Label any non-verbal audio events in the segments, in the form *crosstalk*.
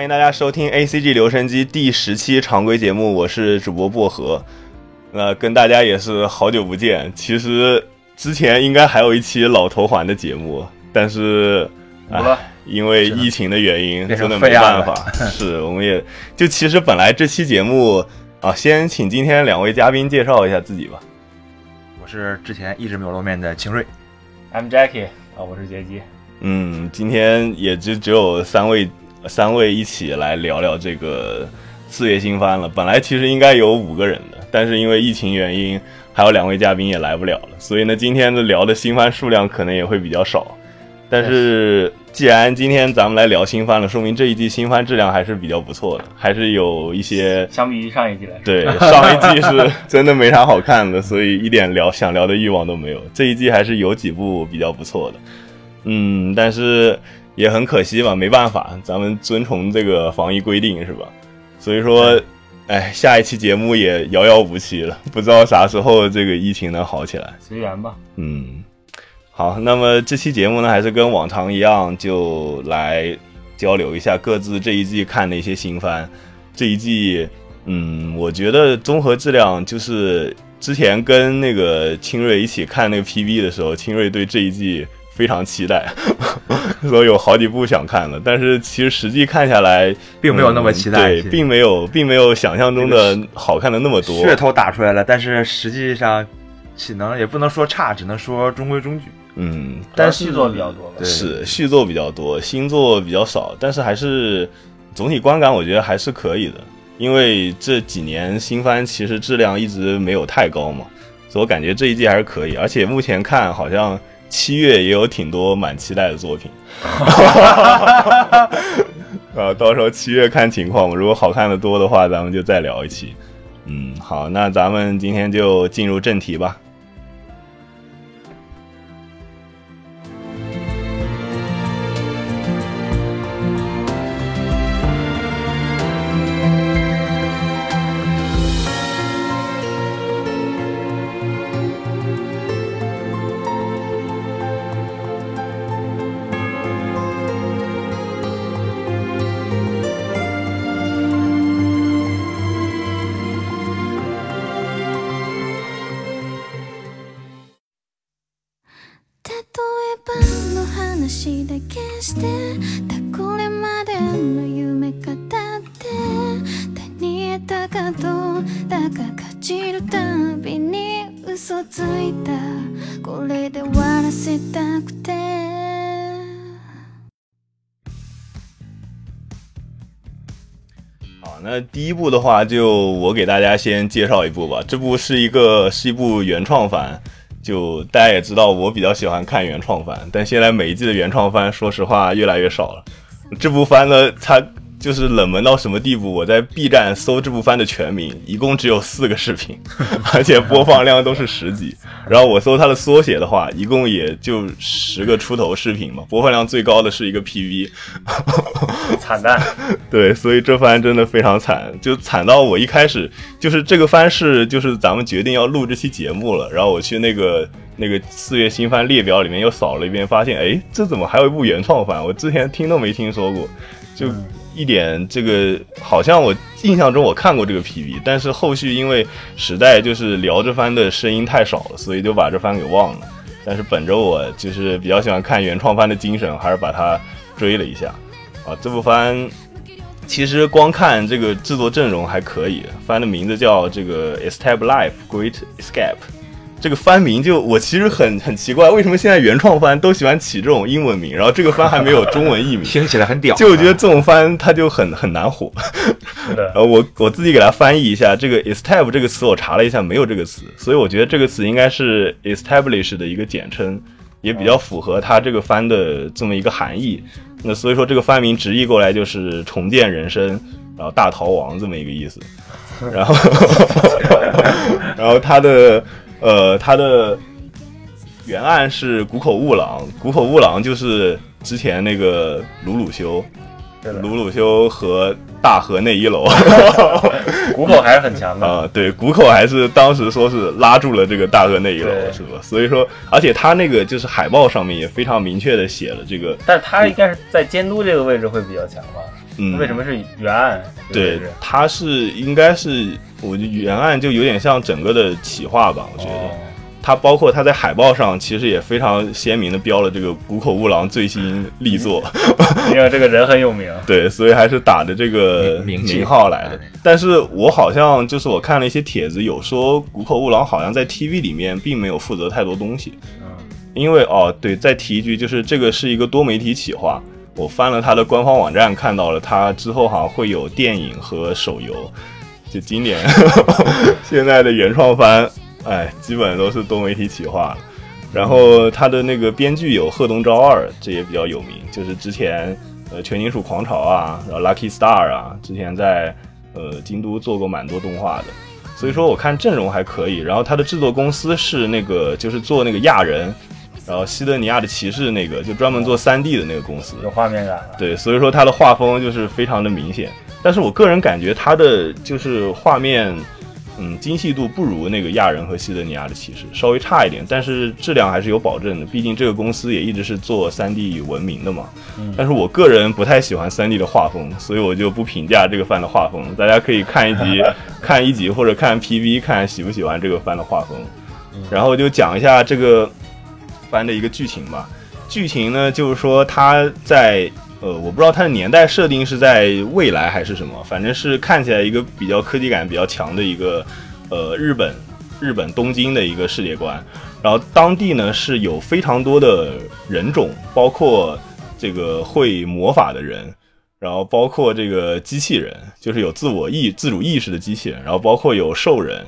欢迎大家收听 A C G 留声机第十期常规节目，我是主播薄荷。那跟大家也是好久不见。其实之前应该还有一期老头环的节目，但是啊，因为疫情的原因，真的没办法。*laughs* 是，我们也就其实本来这期节目啊，先请今天两位嘉宾介绍一下自己吧。我是之前一直没有露面的清瑞，I'm Jackie 啊，我是杰基。嗯，今天也就只有三位。三位一起来聊聊这个四月新番了。本来其实应该有五个人的，但是因为疫情原因，还有两位嘉宾也来不了了，所以呢，今天的聊的新番数量可能也会比较少。但是既然今天咱们来聊新番了，说明这一季新番质量还是比较不错的，还是有一些相比于上一季来，对 *laughs* 上一季是真的没啥好看的，所以一点聊想聊的欲望都没有。这一季还是有几部比较不错的，嗯，但是。也很可惜吧，没办法，咱们遵从这个防疫规定是吧？所以说，哎，下一期节目也遥遥无期了，*laughs* 不知道啥时候这个疫情能好起来。随缘吧。嗯，好，那么这期节目呢，还是跟往常一样，就来交流一下各自这一季看的一些新番。这一季，嗯，我觉得综合质量就是之前跟那个清瑞一起看那个 PV 的时候，清瑞对这一季。非常期待，*laughs* 说有好几部想看的，但是其实实际看下来，并没有那么期待，对，并没有，并没有想象中的好看的那么多。噱头打出来了，但是实际上，岂能也不能说差，只能说中规中矩。嗯，但是续作比较多，是续作比较多，新作比较少，但是还是总体观感我觉得还是可以的，因为这几年新番其实质量一直没有太高嘛，所以我感觉这一季还是可以，而且目前看好像。七月也有挺多蛮期待的作品，*laughs* 啊，到时候七月看情况吧。如果好看的多的话，咱们就再聊一期。嗯，好，那咱们今天就进入正题吧。的话，就我给大家先介绍一部吧。这部是一个是一部原创番，就大家也知道，我比较喜欢看原创番，但现在每一季的原创番，说实话越来越少了。这部番呢，它。就是冷门到什么地步？我在 B 站搜这部番的全名，一共只有四个视频，*laughs* 而且播放量都是十几。然后我搜它的缩写的话，一共也就十个出头视频嘛，播放量最高的是一个 PV，惨淡。*laughs* 对，所以这番真的非常惨，就惨到我一开始就是这个番是就是咱们决定要录这期节目了，然后我去那个那个四月新番列表里面又扫了一遍，发现哎，这怎么还有一部原创番？我之前听都没听说过，就。一点这个好像我印象中我看过这个 PV，但是后续因为时代就是聊这番的声音太少了，所以就把这番给忘了。但是本着我就是比较喜欢看原创番的精神，还是把它追了一下。啊，这部番其实光看这个制作阵容还可以，番的名字叫这个 establife Great Escape。这个番名就我其实很很奇怪，为什么现在原创番都喜欢起这种英文名，然后这个番还没有中文译名，听起来很屌。就我觉得这种番它就很很难火。是的。呃，我我自己给它翻译一下，这个 establish 这个词我查了一下，没有这个词，所以我觉得这个词应该是 establish 的一个简称，也比较符合它这个番的这么一个含义。那所以说这个番名直译过来就是重建人生，然后大逃亡这么一个意思。然后，*laughs* 然后它的。呃，他的原案是谷口悟郎，谷口悟郎就是之前那个鲁鲁修，鲁鲁修和大河内一楼，*laughs* 谷口还是很强的啊。对，谷口还是当时说是拉住了这个大河内一楼，是吧？所以说，而且他那个就是海报上面也非常明确的写了这个，但是他应该是在监督这个位置会比较强吧？嗯，为什么是原案？对他，是应该是，我觉得原案就有点像整个的企划吧，我觉得。哦它包括它在海报上其实也非常鲜明的标了这个谷口悟郎最新力作，*laughs* 因为这个人很有名。*laughs* 对，所以还是打着这个名名号来的哎。但是我好像就是我看了一些帖子，有说谷口悟郎好像在 TV 里面并没有负责太多东西，嗯，因为哦，对，再提一句，就是这个是一个多媒体企划。我翻了他的官方网站，看到了他之后好像会有电影和手游，就今年现在的原创番，哎，基本都是多媒体企划了。然后他的那个编剧有贺东昭二，这也比较有名，就是之前呃全金属狂潮啊，然后 Lucky Star 啊，之前在呃京都做过蛮多动画的。所以说我看阵容还可以，然后他的制作公司是那个就是做那个亚人，然后西德尼亚的骑士那个就专门做 3D 的那个公司，有画面感了。对，所以说它的画风就是非常的明显。但是我个人感觉它的就是画面，嗯，精细度不如那个亚人和西德尼亚的骑士，稍微差一点，但是质量还是有保证的。毕竟这个公司也一直是做 3D 闻名的嘛。嗯但是我个人不太喜欢 3D 的画风，所以我就不评价这个番的画风。*laughs* 大家可以看一集，看一集或者看 PV，看喜不喜欢这个番的画风。然后就讲一下这个番的一个剧情吧。剧情呢，就是说他在呃，我不知道它的年代设定是在未来还是什么，反正是看起来一个比较科技感比较强的一个呃日本日本东京的一个世界观。然后当地呢是有非常多的人种，包括这个会魔法的人，然后包括这个机器人，就是有自我意自主意识的机器人，然后包括有兽人。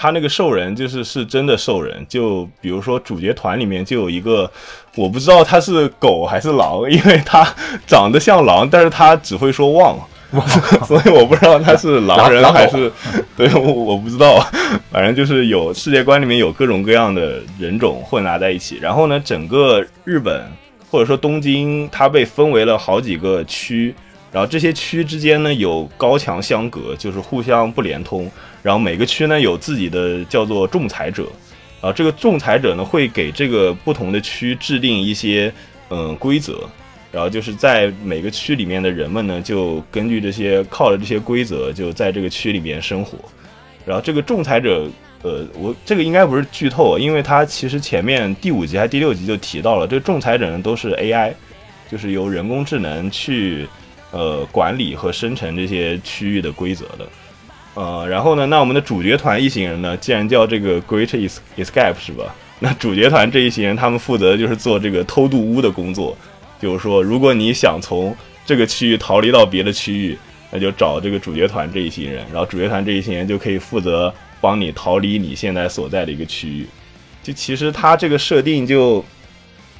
他那个兽人就是是真的兽人，就比如说主角团里面就有一个，我不知道他是狗还是狼，*laughs* 因为他长得像狼，但是他只会说汪，*laughs* 所以我不知道他是狼人还是，对我我不知道，*laughs* 反正就是有世界观里面有各种各样的人种混杂在一起，然后呢，整个日本或者说东京，它被分为了好几个区，然后这些区之间呢有高墙相隔，就是互相不连通。然后每个区呢有自己的叫做仲裁者，然后这个仲裁者呢会给这个不同的区制定一些嗯规则，然后就是在每个区里面的人们呢就根据这些靠着这些规则就在这个区里面生活。然后这个仲裁者，呃，我这个应该不是剧透，因为他其实前面第五集还第六集就提到了，这个仲裁者呢都是 AI，就是由人工智能去呃管理和生成这些区域的规则的。呃，然后呢，那我们的主角团一行人呢，既然叫这个 Great Es- Escape 是吧？*laughs* 那主角团这一行人，他们负责就是做这个偷渡屋的工作，就是说，如果你想从这个区域逃离到别的区域，那就找这个主角团这一行人，然后主角团这一行人就可以负责帮你逃离你现在所在的一个区域。就其实它这个设定就，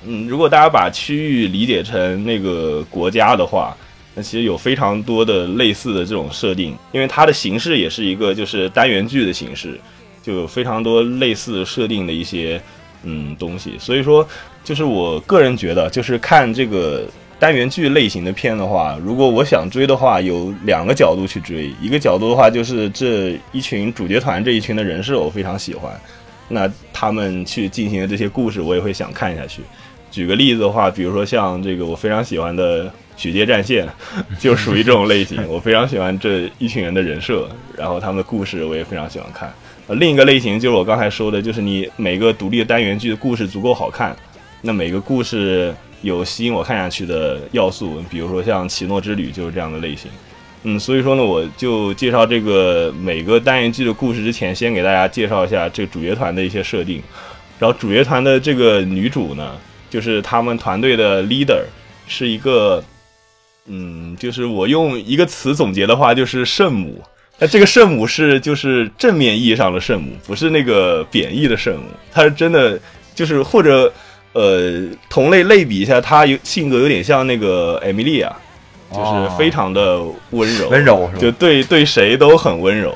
嗯，如果大家把区域理解成那个国家的话，其实有非常多的类似的这种设定，因为它的形式也是一个就是单元剧的形式，就有非常多类似设定的一些嗯东西。所以说，就是我个人觉得，就是看这个单元剧类型的片的话，如果我想追的话，有两个角度去追。一个角度的话，就是这一群主角团这一群的人设我非常喜欢，那他们去进行的这些故事，我也会想看下去。举个例子的话，比如说像这个我非常喜欢的《许街战线》，就属于这种类型。我非常喜欢这一群人的人设，然后他们的故事我也非常喜欢看。呃，另一个类型就是我刚才说的，就是你每个独立的单元剧的故事足够好看，那每个故事有吸引我看下去的要素，比如说像《奇诺之旅》就是这样的类型。嗯，所以说呢，我就介绍这个每个单元剧的故事之前，先给大家介绍一下这个主角团的一些设定。然后主角团的这个女主呢，就是他们团队的 leader，是一个，嗯，就是我用一个词总结的话，就是圣母。那这个圣母是就是正面意义上的圣母，不是那个贬义的圣母，她是真的就是或者呃同类类比一下，她有性格有点像那个艾米莉亚，就是非常的温柔，温柔是吧？就对对谁都很温柔，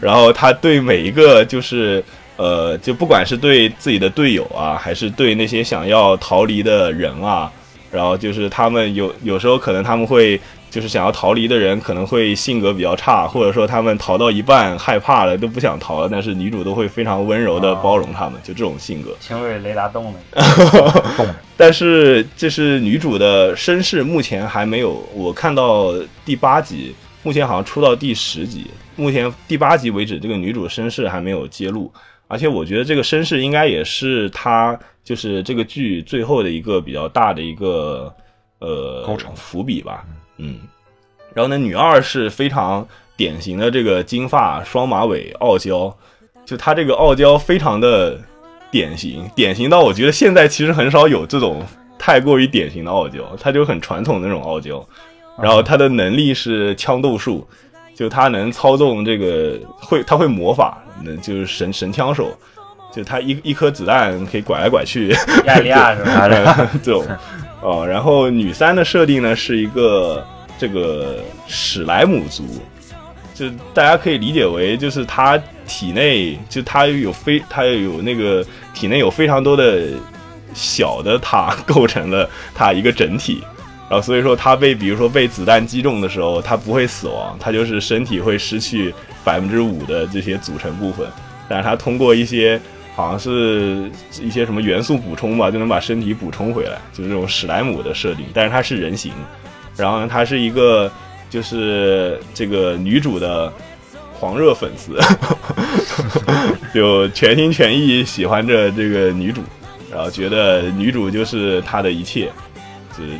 然后她对每一个就是呃，就不管是对自己的队友啊，还是对那些想要逃离的人啊，然后就是他们有有时候可能他们会就是想要逃离的人可能会性格比较差，或者说他们逃到一半害怕了都不想逃了，但是女主都会非常温柔的包容他们，就这种性格。轻轨雷达动了，动 *laughs* 了但是这是女主的身世，目前还没有，我看到第八集，目前好像出到第十集，目前第八集为止，这个女主身世还没有揭露，而且我觉得这个身世应该也是她就是这个剧最后的一个比较大的一个呃高潮。伏笔吧，嗯，然后呢，女二是非常典型的这个金发双马尾傲娇，就她这个傲娇非常的典型，典型到我觉得现在其实很少有这种太过于典型的傲娇，她就很传统的那种傲娇。然后她的能力是枪斗术，就她能操纵这个会，她会魔法，能就是神神枪手，就他一一颗子弹可以拐来拐去，亚利亚是吧？*laughs* 这种哦。然后女三的设定呢是一个这个史莱姆族，就大家可以理解为就是她体内就她有非她有那个体内有非常多的小的她构成了她一个整体。然后所以说她被比如说被子弹击中的时候，她不会死亡，她就是身体会失去百分之五的这些组成部分，但是她通过一些好像是一些什么元素补充吧，就能把身体补充回来，就是这种史莱姆的设定。但是它是人形，然后呢，它是一个就是这个女主的狂热粉丝，*laughs* 就全心全意喜欢着这个女主，然后觉得女主就是她的一切，就是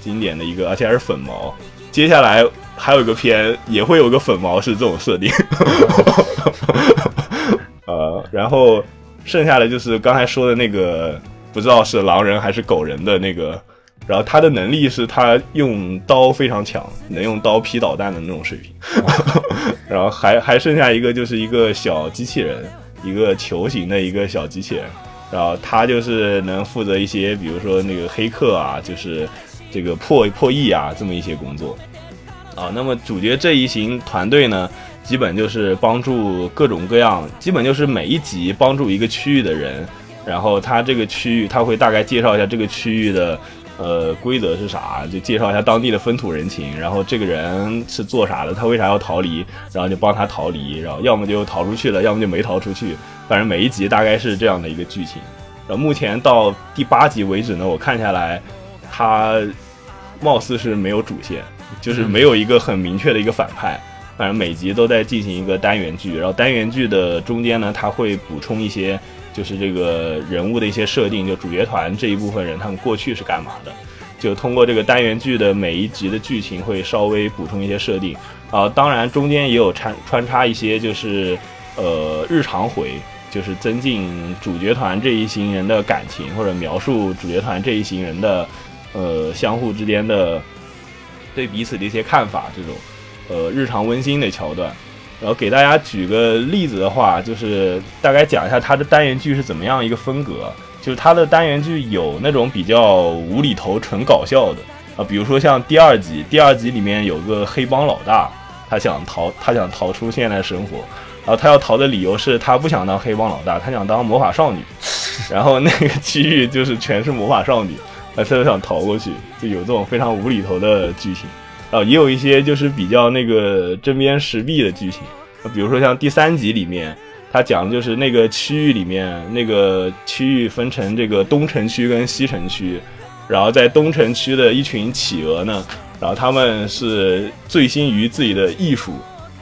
经典的一个，而且还是粉毛。接下来还有一个片也会有个粉毛是这种设定，*laughs* 呃，然后剩下的就是刚才说的那个，不知道是狼人还是狗人的那个，然后他的能力是他用刀非常强，能用刀劈导弹的那种水平，*laughs* 然后还还剩下一个就是一个小机器人，一个球形的一个小机器人，然后他就是能负责一些，比如说那个黑客啊，就是这个破破译啊这么一些工作。啊，那么主角这一行团队呢，基本就是帮助各种各样，基本就是每一集帮助一个区域的人，然后他这个区域他会大概介绍一下这个区域的呃规则是啥，就介绍一下当地的风土人情，然后这个人是做啥的，他为啥要逃离，然后就帮他逃离，然后要么就逃出去了，要么就没逃出去，反正每一集大概是这样的一个剧情。然后目前到第八集为止呢，我看下来，他貌似是没有主线。就是没有一个很明确的一个反派，反正每集都在进行一个单元剧，然后单元剧的中间呢，它会补充一些就是这个人物的一些设定，就主角团这一部分人他们过去是干嘛的，就通过这个单元剧的每一集的剧情会稍微补充一些设定啊，当然中间也有穿穿插一些就是呃日常回，就是增进主角团这一行人的感情，或者描述主角团这一行人的呃相互之间的。对彼此的一些看法，这种，呃，日常温馨的桥段，然后给大家举个例子的话，就是大概讲一下它的单元剧是怎么样一个风格。就是它的单元剧有那种比较无厘头、纯搞笑的啊，比如说像第二集，第二集里面有个黑帮老大，他想逃，他想逃出现在生活，然后他要逃的理由是他不想当黑帮老大，他想当魔法少女，然后那个区域就是全是魔法少女。啊，他就想逃过去，就有这种非常无厘头的剧情，啊，也有一些就是比较那个针砭时弊的剧情，比如说像第三集里面，他讲的就是那个区域里面那个区域分成这个东城区跟西城区，然后在东城区的一群企鹅呢，然后他们是醉心于自己的艺术，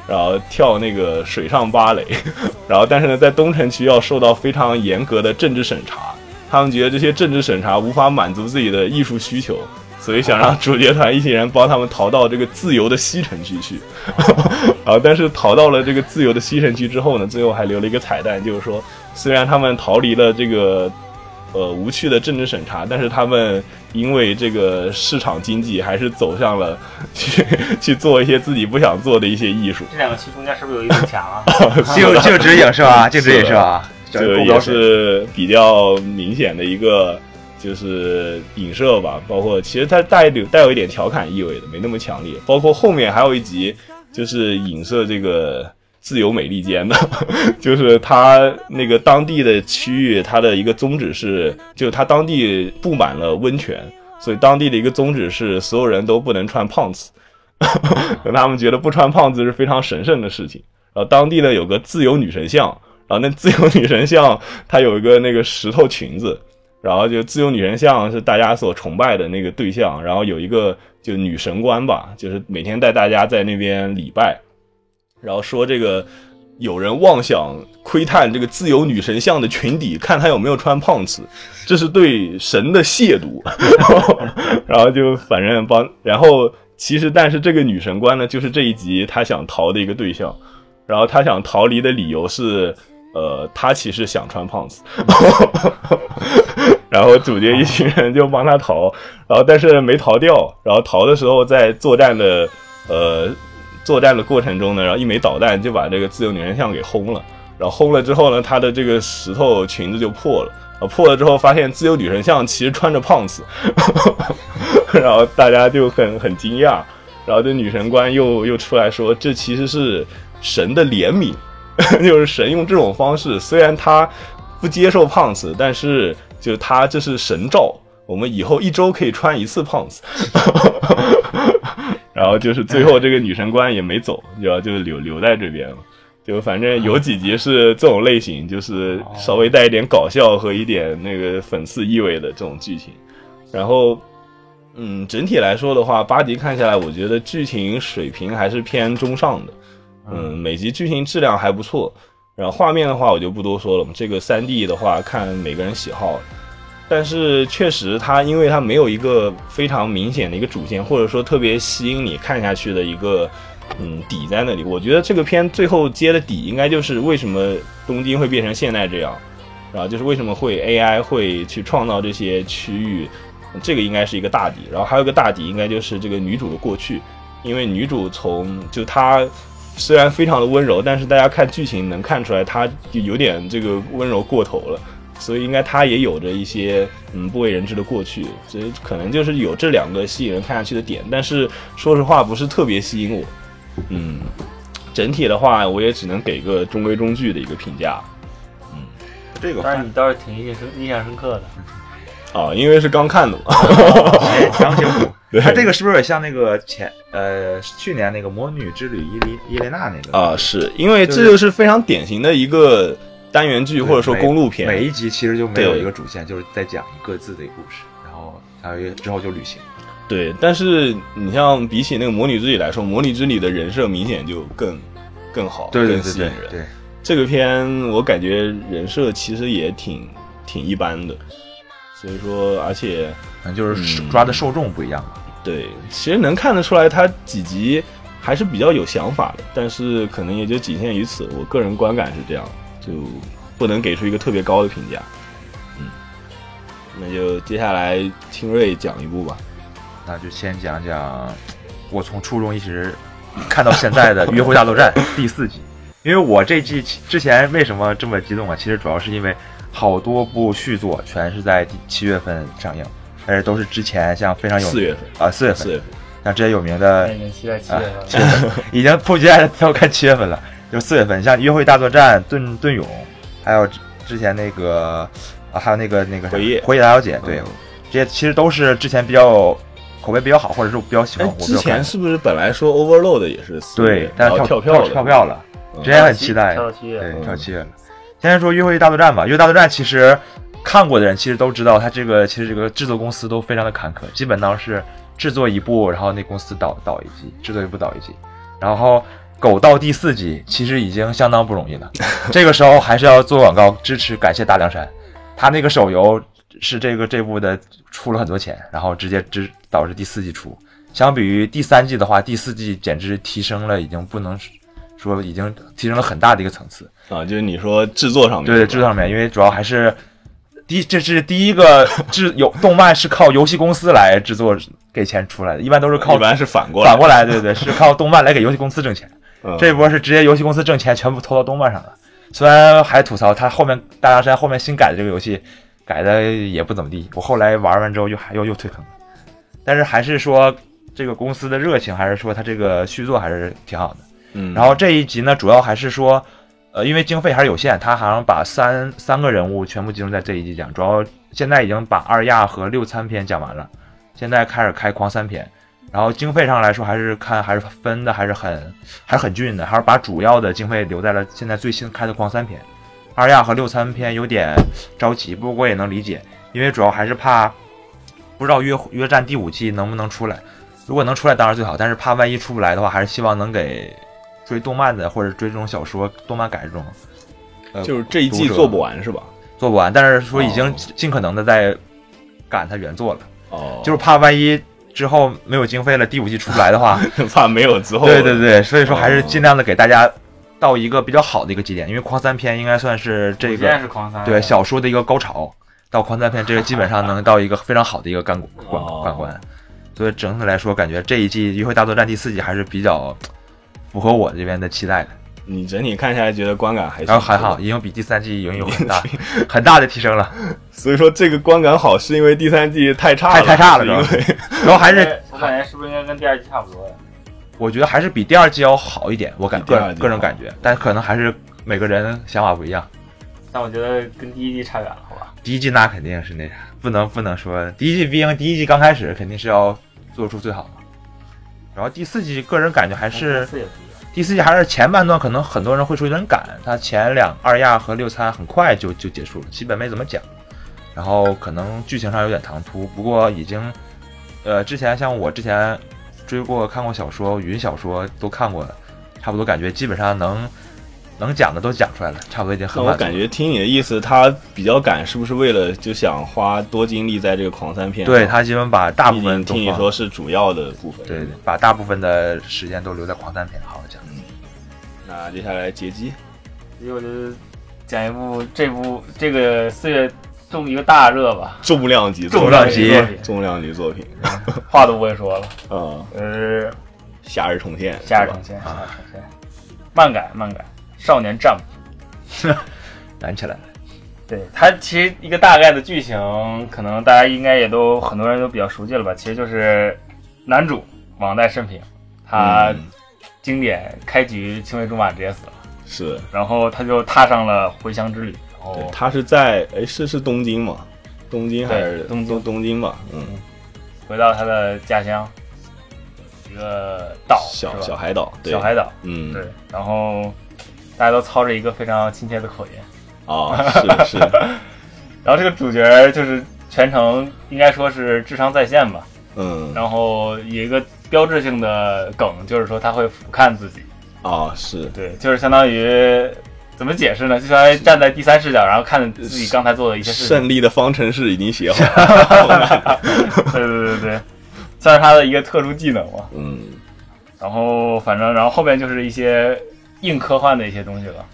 然后跳那个水上芭蕾，*laughs* 然后但是呢，在东城区要受到非常严格的政治审查。他们觉得这些政治审查无法满足自己的艺术需求，所以想让主角团一行人帮他们逃到这个自由的西城区去。*laughs* 啊，但是逃到了这个自由的西城区之后呢，最后还留了一个彩蛋，就是说，虽然他们逃离了这个呃无趣的政治审查，但是他们因为这个市场经济，还是走向了 *laughs* 去去做一些自己不想做的一些艺术。这两个区中间是不是有一堵墙啊？*laughs* 就就指影是吧？就指影是吧？这也是比较明显的一个就是影射吧，包括其实它带有带有一点调侃意味的，没那么强烈。包括后面还有一集就是影射这个自由美利坚的，*laughs* 就是它那个当地的区域，它的一个宗旨是，就它当地布满了温泉，所以当地的一个宗旨是所有人都不能穿胖子。*laughs* 他们觉得不穿胖子是非常神圣的事情。然后当地呢有个自由女神像，然后那自由女神像它有一个那个石头裙子，然后就自由女神像是大家所崇拜的那个对象，然后有一个就女神官吧，就是每天带大家在那边礼拜，然后说这个有人妄想窥探这个自由女神像的裙底，看她有没有穿胖子，这是对神的亵渎。然后，就反正帮，然后其实但是这个女神官呢，就是这一集她想逃的一个对象。然后她想逃离的理由是，呃，他其实想穿胖子，*laughs* 然后主角一群人就帮他逃，然后但是没逃掉，然后逃的时候在作战的呃作战的过程中呢，然后一枚导弹就把这个自由女神像给轰了，然后轰了之后呢，他的这个石头裙子就破了，啊破了之后发现自由女神像其实穿着胖子，*laughs* 然后大家就很很惊讶，然后这女神官又又出来说这其实是。神的怜悯，*laughs* 就是神用这种方式，虽然他不接受胖子，但是就他这是神照，我们以后一周可以穿一次胖子。*laughs* 然后就是最后这个女神官也没走，就就留留在这边了。就反正有几集是这种类型，就是稍微带一点搞笑和一点那个讽刺意味的这种剧情。然后，嗯，整体来说的话，八集看下来，我觉得剧情水平还是偏中上的。嗯，每集剧情质量还不错，然后画面的话我就不多说了。这个三 D 的话看每个人喜好，但是确实它因为它没有一个非常明显的一个主线，或者说特别吸引你看下去的一个嗯底在那里。我觉得这个片最后接的底应该就是为什么东京会变成现在这样，然后就是为什么会 AI 会去创造这些区域，这个应该是一个大底。然后还有一个大底应该就是这个女主的过去，因为女主从就她。虽然非常的温柔，但是大家看剧情能看出来，他就有点这个温柔过头了，所以应该他也有着一些嗯不为人知的过去，所以可能就是有这两个吸引人看下去的点。但是说实话，不是特别吸引我。嗯，整体的话，我也只能给个中规中矩的一个评价。嗯，这个，但是你倒是挺印深印象深刻的。啊，因为是刚看的嘛，刚接触。他 *laughs* 这个是不是也像那个前呃去年那个《魔女之旅》伊丽伊莲娜那个啊？是因为这就是非常典型的一个单元剧或者说公路片，每一集其实就没有一个主线，就是在讲一各自的故事，然后还有之后就旅行。对，但是你像比起那个《魔女之旅》来说，《魔女之旅》的人设明显就更更好，更吸引人。对这个片，我感觉人设其实也挺挺一般的，所以说而且可能就是抓的受众不一样吧。对，其实能看得出来，他几集还是比较有想法的，但是可能也就仅限于此。我个人观感是这样，就不能给出一个特别高的评价。嗯，那就接下来清瑞讲一部吧。那就先讲讲我从初中一直看到现在的《约会大作战》第四集。因为我这季之前为什么这么激动啊？其实主要是因为好多部续作全是在七月份上映。但是都是之前像非常有四月份啊，四月份，四月份，像之前有名的，已经期待七月份，七月份已经迫不及待要看七月份了。就四月份，像《约会大作战》、《盾盾勇》，还有之前那个啊，还有那个那个《回忆回忆大小姐》，对，这些其实都是之前比较口碑比较好，或者是比较喜欢。之前是不是本来说 Overload 也是对，但是跳票跳票了，之前很期待，跳七月，对，跳七月了。先说《约会大作战》吧，《约会大作战》其实。看过的人其实都知道，它这个其实这个制作公司都非常的坎坷，基本上是制作一部，然后那公司倒倒一季，制作一部倒一季，然后狗到第四集其实已经相当不容易了。这个时候还是要做广告支持，感谢大凉山，他那个手游是这个这部的出了很多钱，然后直接支导致第四季出。相比于第三季的话，第四季简直提升了，已经不能说已经提升了很大的一个层次啊，就是你说制作上面，对制作上面，因为主要还是。第这是第一个制有动漫是靠游戏公司来制作给钱出来的，一般都是靠一般是反过来反过来，对对，是靠动漫来给游戏公司挣钱。*laughs* 这一波是直接游戏公司挣钱，全部投到动漫上了。虽然还吐槽他后面大凉山后面新改的这个游戏改的也不怎么地，我后来玩完之后又还又又退坑了。但是还是说这个公司的热情，还是说他这个续作还是挺好的。嗯，然后这一集呢，主要还是说。呃，因为经费还是有限，他好像把三三个人物全部集中在这一集讲，主要现在已经把二亚和六参篇讲完了，现在开始开狂三篇，然后经费上来说，还是看还是分的还是很还是很均匀的，还是把主要的经费留在了现在最新开的狂三篇。二亚和六三篇有点着急，不过我也能理解，因为主要还是怕不知道约约战第五季能不能出来。如果能出来当然最好，但是怕万一出不来的话，还是希望能给追动漫的或者追这种小说动漫改这种，呃，就是这一季做不完是吧？做不完，但是说已经哦。尽可能的在赶它原作了，哦，就是怕万一之后没有经费了，第五季出不来的话，*laughs* 怕没有 *laughs* 之后。对对对，所以说还是哦。尽量的给大家到一个比较好的一个节点，因为狂三篇应该算是这个是狂三，对小说的一个高潮，到狂三篇这个基本上能到一个非常好的一个干 *laughs* 关哦。关。关，所以整体来说，感觉这一季《约会大作战》第四季还是比较符合我这边的期待的，你整体看下来觉得观感还行然后还好，已经比第三季已经有很大 *laughs* 很大的提升了，所以说这个观感好是因为第三季太差了，太太差了是因为 *laughs* 然后还是哎我感觉是不是应该跟第二季差不多呀？我觉得还是比第二季要好一点，我感个人个人感觉，但可能还是每个人想法不一样。但我觉得跟第一季差远了，好吧？第一季那肯定是那啥，不能不能说第一季，毕竟第一季刚开始肯定是要做出最好的。然后第四季个人感觉还是。第四季还是前半段可能很多人会说有点赶，它前两二亚和六餐很快就就结束了，基本没怎么讲。然后可能剧情上有点唐突，不过已经，呃，之前像我之前追过看过小说，云小说都看过了，差不多感觉基本上能能讲的都讲出来了，差不多已经很那我。感觉听你的意思，他比较赶，是不是为了就想花多精力在这个狂三片？对他基本把大部分听你说是主要的部分。对对，把大部分的时间都留在狂三篇好好讲。那接下来劫机，所以我就讲一部这部这个四月中一个大热吧，重量级重量级重量级作品，话都不会说了。嗯，呃，夏日重现，夏日重现，夏日重现，漫改漫改，少年 Jump。*laughs* 燃起来了，对他其实一个大概的剧情，可能大家应该也都很多人都比较熟悉了吧？其实就是男主网贷慎平，他嗯经典开局青梅竹马直接死了，是，然后他就踏上了回乡之旅，然后对他是在哎是是东京吗？东京还是东东东京吧？嗯，回到他的家乡，一个岛小小海岛，对小海岛，嗯，对，然后大家都操着一个非常亲切的口音，啊，是是，*laughs* 然后这个主角就是全程应该说是智商在线吧，嗯，然后有一个标志性的梗，就是说他会俯瞰自己，啊是，对，就是相当于怎么解释呢？就相当于站在第三视角，然后看自己刚才做的一些事情。胜利的方程式已经写好了，*laughs* 对对对对，算是他的一个特殊技能嘛。嗯，然后反正，然后后面就是一些硬科幻的一些东西了。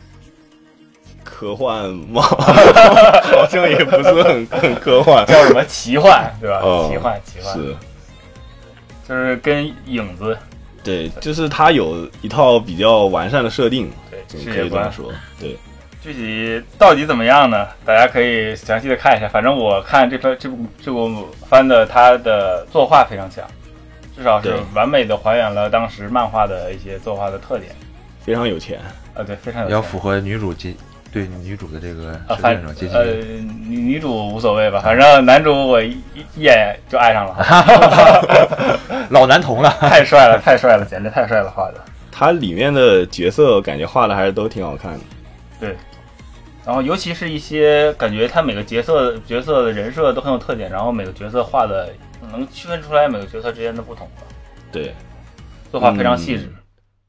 科幻吗？*laughs* 好像也不是很很科幻，叫什么奇幻，对吧？哦奇幻，奇幻，是。就是跟影子，对，就是它有一套比较完善的设定，对，就可世界观。以这么说。对，具体到底怎么样呢？大家可以详细的看一下。反正我看这篇这部这部番的它的作画非常强，至少是完美的还原了当时漫画的一些作画的特点。非常有钱。啊，对，非常有钱比较符合女主阶对女主的这个反定这种阶级呃女女主无所谓吧，反正男主我一一一眼就爱上了，*laughs* *laughs* 老男童了。太帅了，太帅了，简直太帅了，画的。他里面的角色感觉画的还是都挺好看的。对，然后尤其是一些感觉他每个角色角色的人设都很有特点，然后每个角色画的能区分出来每个角色之间的不同吧，对作画非常细致。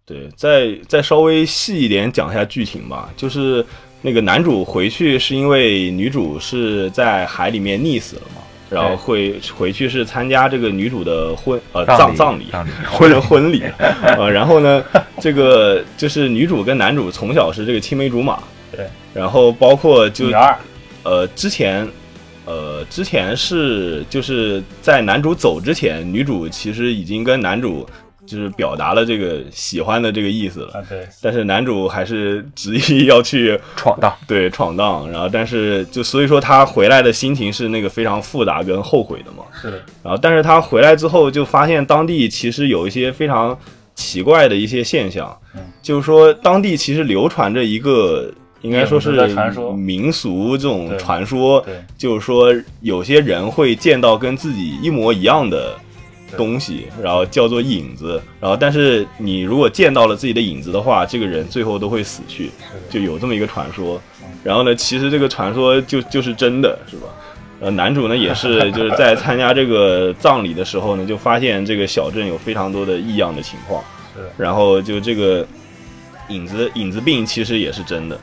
对，再再稍微细一点讲一下剧情吧，就是那个男主回去是因为女主是在海里面溺死了嘛，然后会回去是参加这个女主的婚呃葬葬礼或者，*laughs* 婚婚礼，呃，然后呢，*laughs* 这个就是女主跟男主从小是这个青梅竹马，对，然后包括就，呃，之前，呃，之前是就是在男主走之前，女主其实已经跟男主就是表达了这个喜欢的这个意思了，啊，对，但是男主还是执意 *laughs* 要去闯荡。对闯荡，然后但是就所以说他回来的心情是那个非常复杂跟后悔的嘛，是的，然后但是他回来之后就发现当地其实有一些非常奇怪的一些现象，嗯。就是说当地其实流传着一个。应该说是民俗这种传说，对，就是说有些人会见到跟自己一模一样的东西，然后叫做影子，然后但是你如果见到了自己的影子的话，这个人最后都会死去，就有这么一个传说。然后呢，其实这个传说就就是真的，是吧？呃，*laughs* 男主呢也是就是在参加这个葬礼的时候呢，就发现这个小镇有非常多的异样的情况，是。然后就这个影子影子病其实也是真的，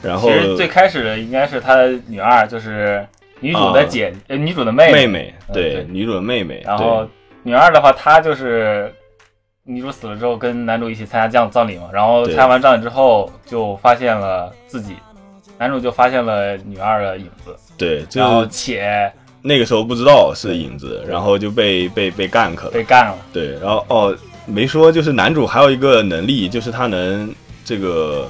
然后其实最开始的应该是他的女二，就是女主的姐，呃，女主的妹妹。妹对嗯对。女主的妹妹，然后女二的话，她就是女主死了之后跟男主一起参加葬葬礼嘛，然后参加完葬礼之后就发现了自己，男主就发现了女二的影子，对，就然后且那个时候不知道是影子，然后就被被被 gank 了，被干了。对，然后哦没说，就是男主还有一个能力，就是他能这个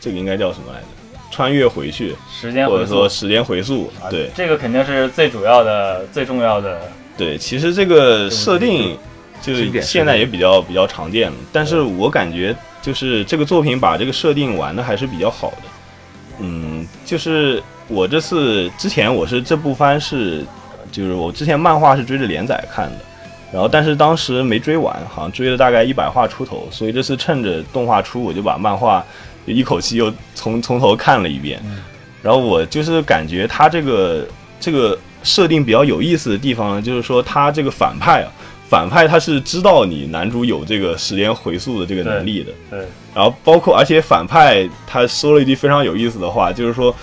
这个应该叫什么来着？穿越回去，时间回溯或者说，时间回溯，啊对这个肯定是最主要的、最重要的。对，其实这个设定就是现在也比较比较常见了，但是我感觉就是这个作品把这个设定玩的还是比较好的。嗯，就是我这次之前我是这部番是，就是我之前漫画是追着连载看的，然后但是当时没追完，好像追了大概一百话出头，所以这次趁着动画出，我就把漫画一口气又从从头看了一遍。然后我就是感觉他这个这个设定比较有意思的地方呢，就是说他这个反派啊，反派他是知道你男主有这个时间回溯的这个能力的，对，然后包括而且反派他说了一句非常有意思的话，就是说。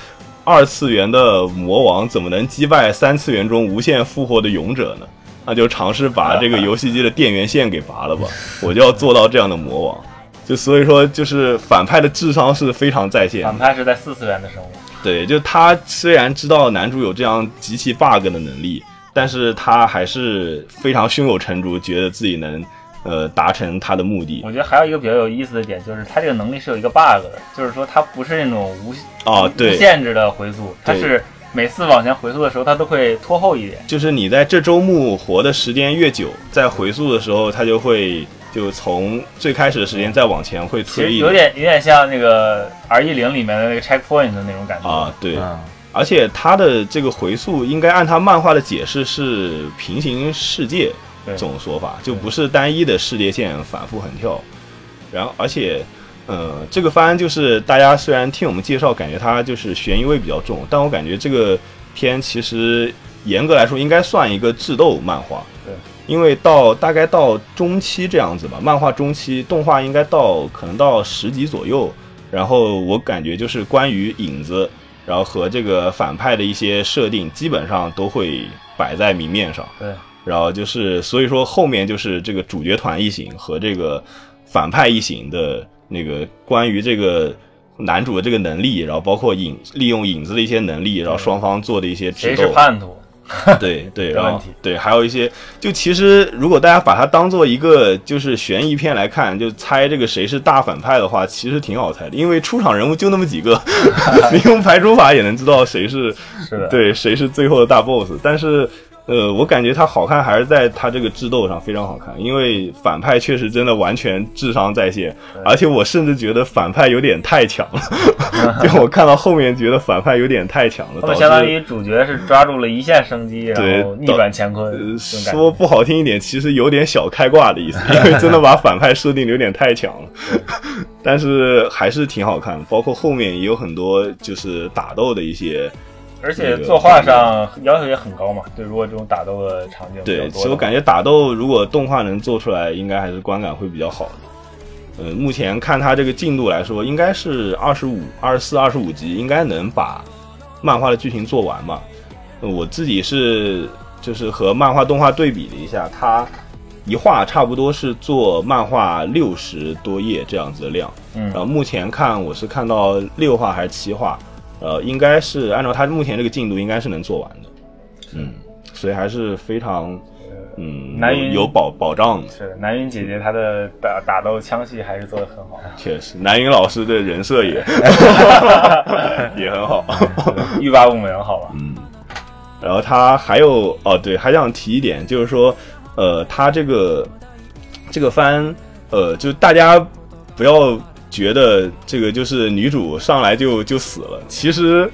二次元的魔王怎么能击败三次元中无限复活的勇者呢？那就尝试把这个游戏机的电源线给拔了吧，*laughs* 我就要做到这样的魔王。就所以说，就是反派的智商是非常在线的反。派是在四次元的生物，对，就他虽然知道男主有这样极其 bug 的能力，但是他还是非常胸有成竹，觉得自己能呃达成他的目的。我觉得还有一个比较有意思的点，就是他这个能力是有一个 bug 的，就是说他不是那种无哦，无对，限制的回溯，他是每次往前回溯的时候，他都会拖后一点。就是你在这周目活的时间越久，在回溯的时候，他就会就从最开始的时间再往前会其实推一有点有点像那个 R 一零里面的那个 checkpoint 的那种感觉。啊，对，嗯，而且它的这个回溯应该按它漫画的解释是平行世界这种说法，就不是单一的世界线反复横跳。然后，而且，呃，这个番就是大家虽然听我们介绍，感觉它就是悬疑味比较重，但我感觉这个片其实严格来说应该算一个智斗漫画。对，因为到大概到中期这样子吧，漫画中期，动画应该到可能到十集左右。然后我感觉就是关于影子，然后和这个反派的一些设定，基本上都会摆在明面上。对，然后就是所以说后面就是这个主角团一行和这个反派一行的那个关于这个男主的这个能力，然后包括影利用影子的一些能力，然后双方做的一些智谁是。叛徒？对 *laughs* 对，然后对，还有一些，就其实如果大家把它当做一个就是悬疑片来看，就猜这个谁是大反派的话，其实挺好猜的，因为出场人物就那么几个，*laughs* 你用排除法也能知道谁是是的，对谁是最后的大 boss。但是，呃，我感觉它好看还是在它这个智斗上非常好看，因为反派确实真的完全智商在线，而且我甚至觉得反派有点太强了，*laughs* 就我看到后面觉得反派有点太强了，*laughs* 相当于主角是抓住了一线生机，然后逆转乾坤。说不好听一点，其实有点小开挂的意思，因为真的把反派设定的有点太强了，*laughs* 但是还是挺好看的。包括后面也有很多就是打斗的一些，而且作画上要求也很高嘛，对，如果这种打斗的场景对，其实我感觉打斗如果动画能做出来，应该还是观感会比较好的。呃，目前看它这个进度来说，应该是二十五、二十四、二十五集，应该能把漫画的剧情做完嘛。呃我自己是就是和漫画动画对比了一下，它一画差不多是做漫画六十多页这样子的量，嗯然后目前看我是看到六画还是七话，呃，应该是按照他目前这个进度，应该是能做完的，嗯，所以还是非常嗯南云有有保保障的。是南云姐姐她的打打斗枪戏还是做的很好，确实，南云老师的人设也 *laughs* 也很好。*laughs* 欲罢不能，好吧？嗯，然后他还有哦，对，还想提一点，就是说，呃，他这个这个番，呃，就大家不要觉得这个就是女主上来就就死了，其实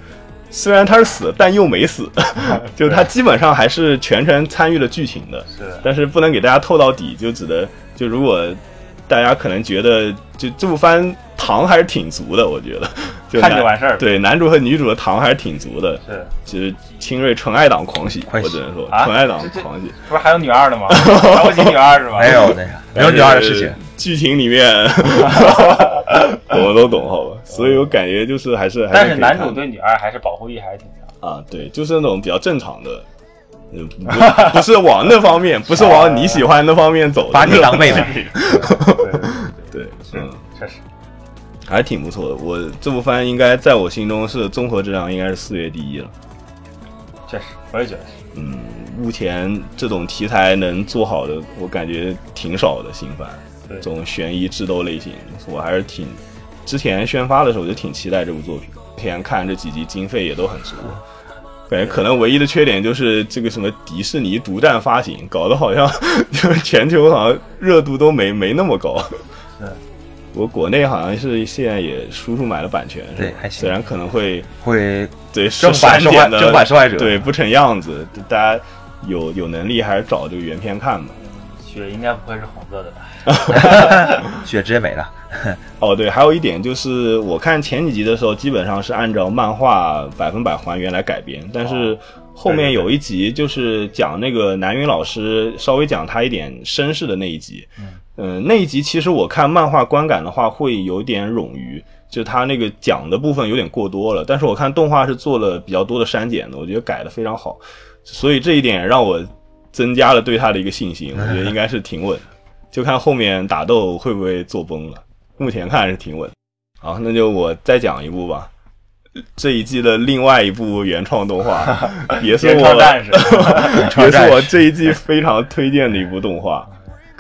虽然她是死，但又没死，*laughs* 就她基本上还是全程参与了剧情的。是，但是不能给大家透到底，就只能就如果大家可能觉得就这部番糖还是挺足的，我觉得。就看就完事儿。，对男主和女主的糖还是挺足的，是，就是清锐纯爱党狂喜，我只能说啊纯爱党狂喜。不是还有女二的吗？瞧不起女二是吧？没有那个没有女二的事情剧情里面 *laughs* 我们都懂，好吧？所以我感觉就是还是还但是男主对女二还是保护欲还是挺强。啊，对，就是那种比较正常的。嗯，不不是往那方面，不是往你喜欢那方面走的，把你当妹妹，*laughs* 对，对，*laughs* 嗯，确实。还挺不错的。我这部番应该在我心中是综合质量应该是四月第一了。确实，我也觉得是。嗯，目前这种题材能做好的，我感觉挺少的新番。对这种悬疑智斗类型，我还是挺之前宣发的时候我就挺期待这部作品。之前看这几集经费也都很足，感觉可能唯一的缺点就是这个什么迪士尼独占发行，搞得好像 *laughs* 就是全球好像热度都没没那么高。是我国内好像是现在也叔叔买了版权，是吧对还行虽然可能会会对正版的正版受害者对不成样子，大家有有能力还是找这个原片看吧。雪应该不会是红色的吧？*laughs* *laughs* 血直接没了。*laughs* 哦，对，还有一点就是，我看前几集的时候，基本上是按照漫画百分百还原来改编，但是后面有一集就是讲那个南云老师稍微讲他一点身世的那一集，嗯、那一集其实我看漫画观感的话会有点冗余，就他那个讲的部分有点过多了，但是我看动画是做了比较多的删减的，我觉得改的非常好，所以这一点让我增加了对他的一个信心，我觉得应该是挺稳的。就看后面打斗会不会做崩了。目前看是挺稳。好，那就我再讲一部吧。这一季的另外一部原创动画，*laughs* 也是我 *laughs* 也是我这一季非常推荐的一部动画，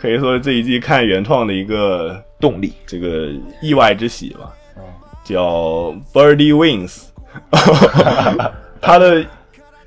可以说是这一季看原创的一个动力这个意外之喜吧嗯，叫 Birdie Wings，*laughs* 它的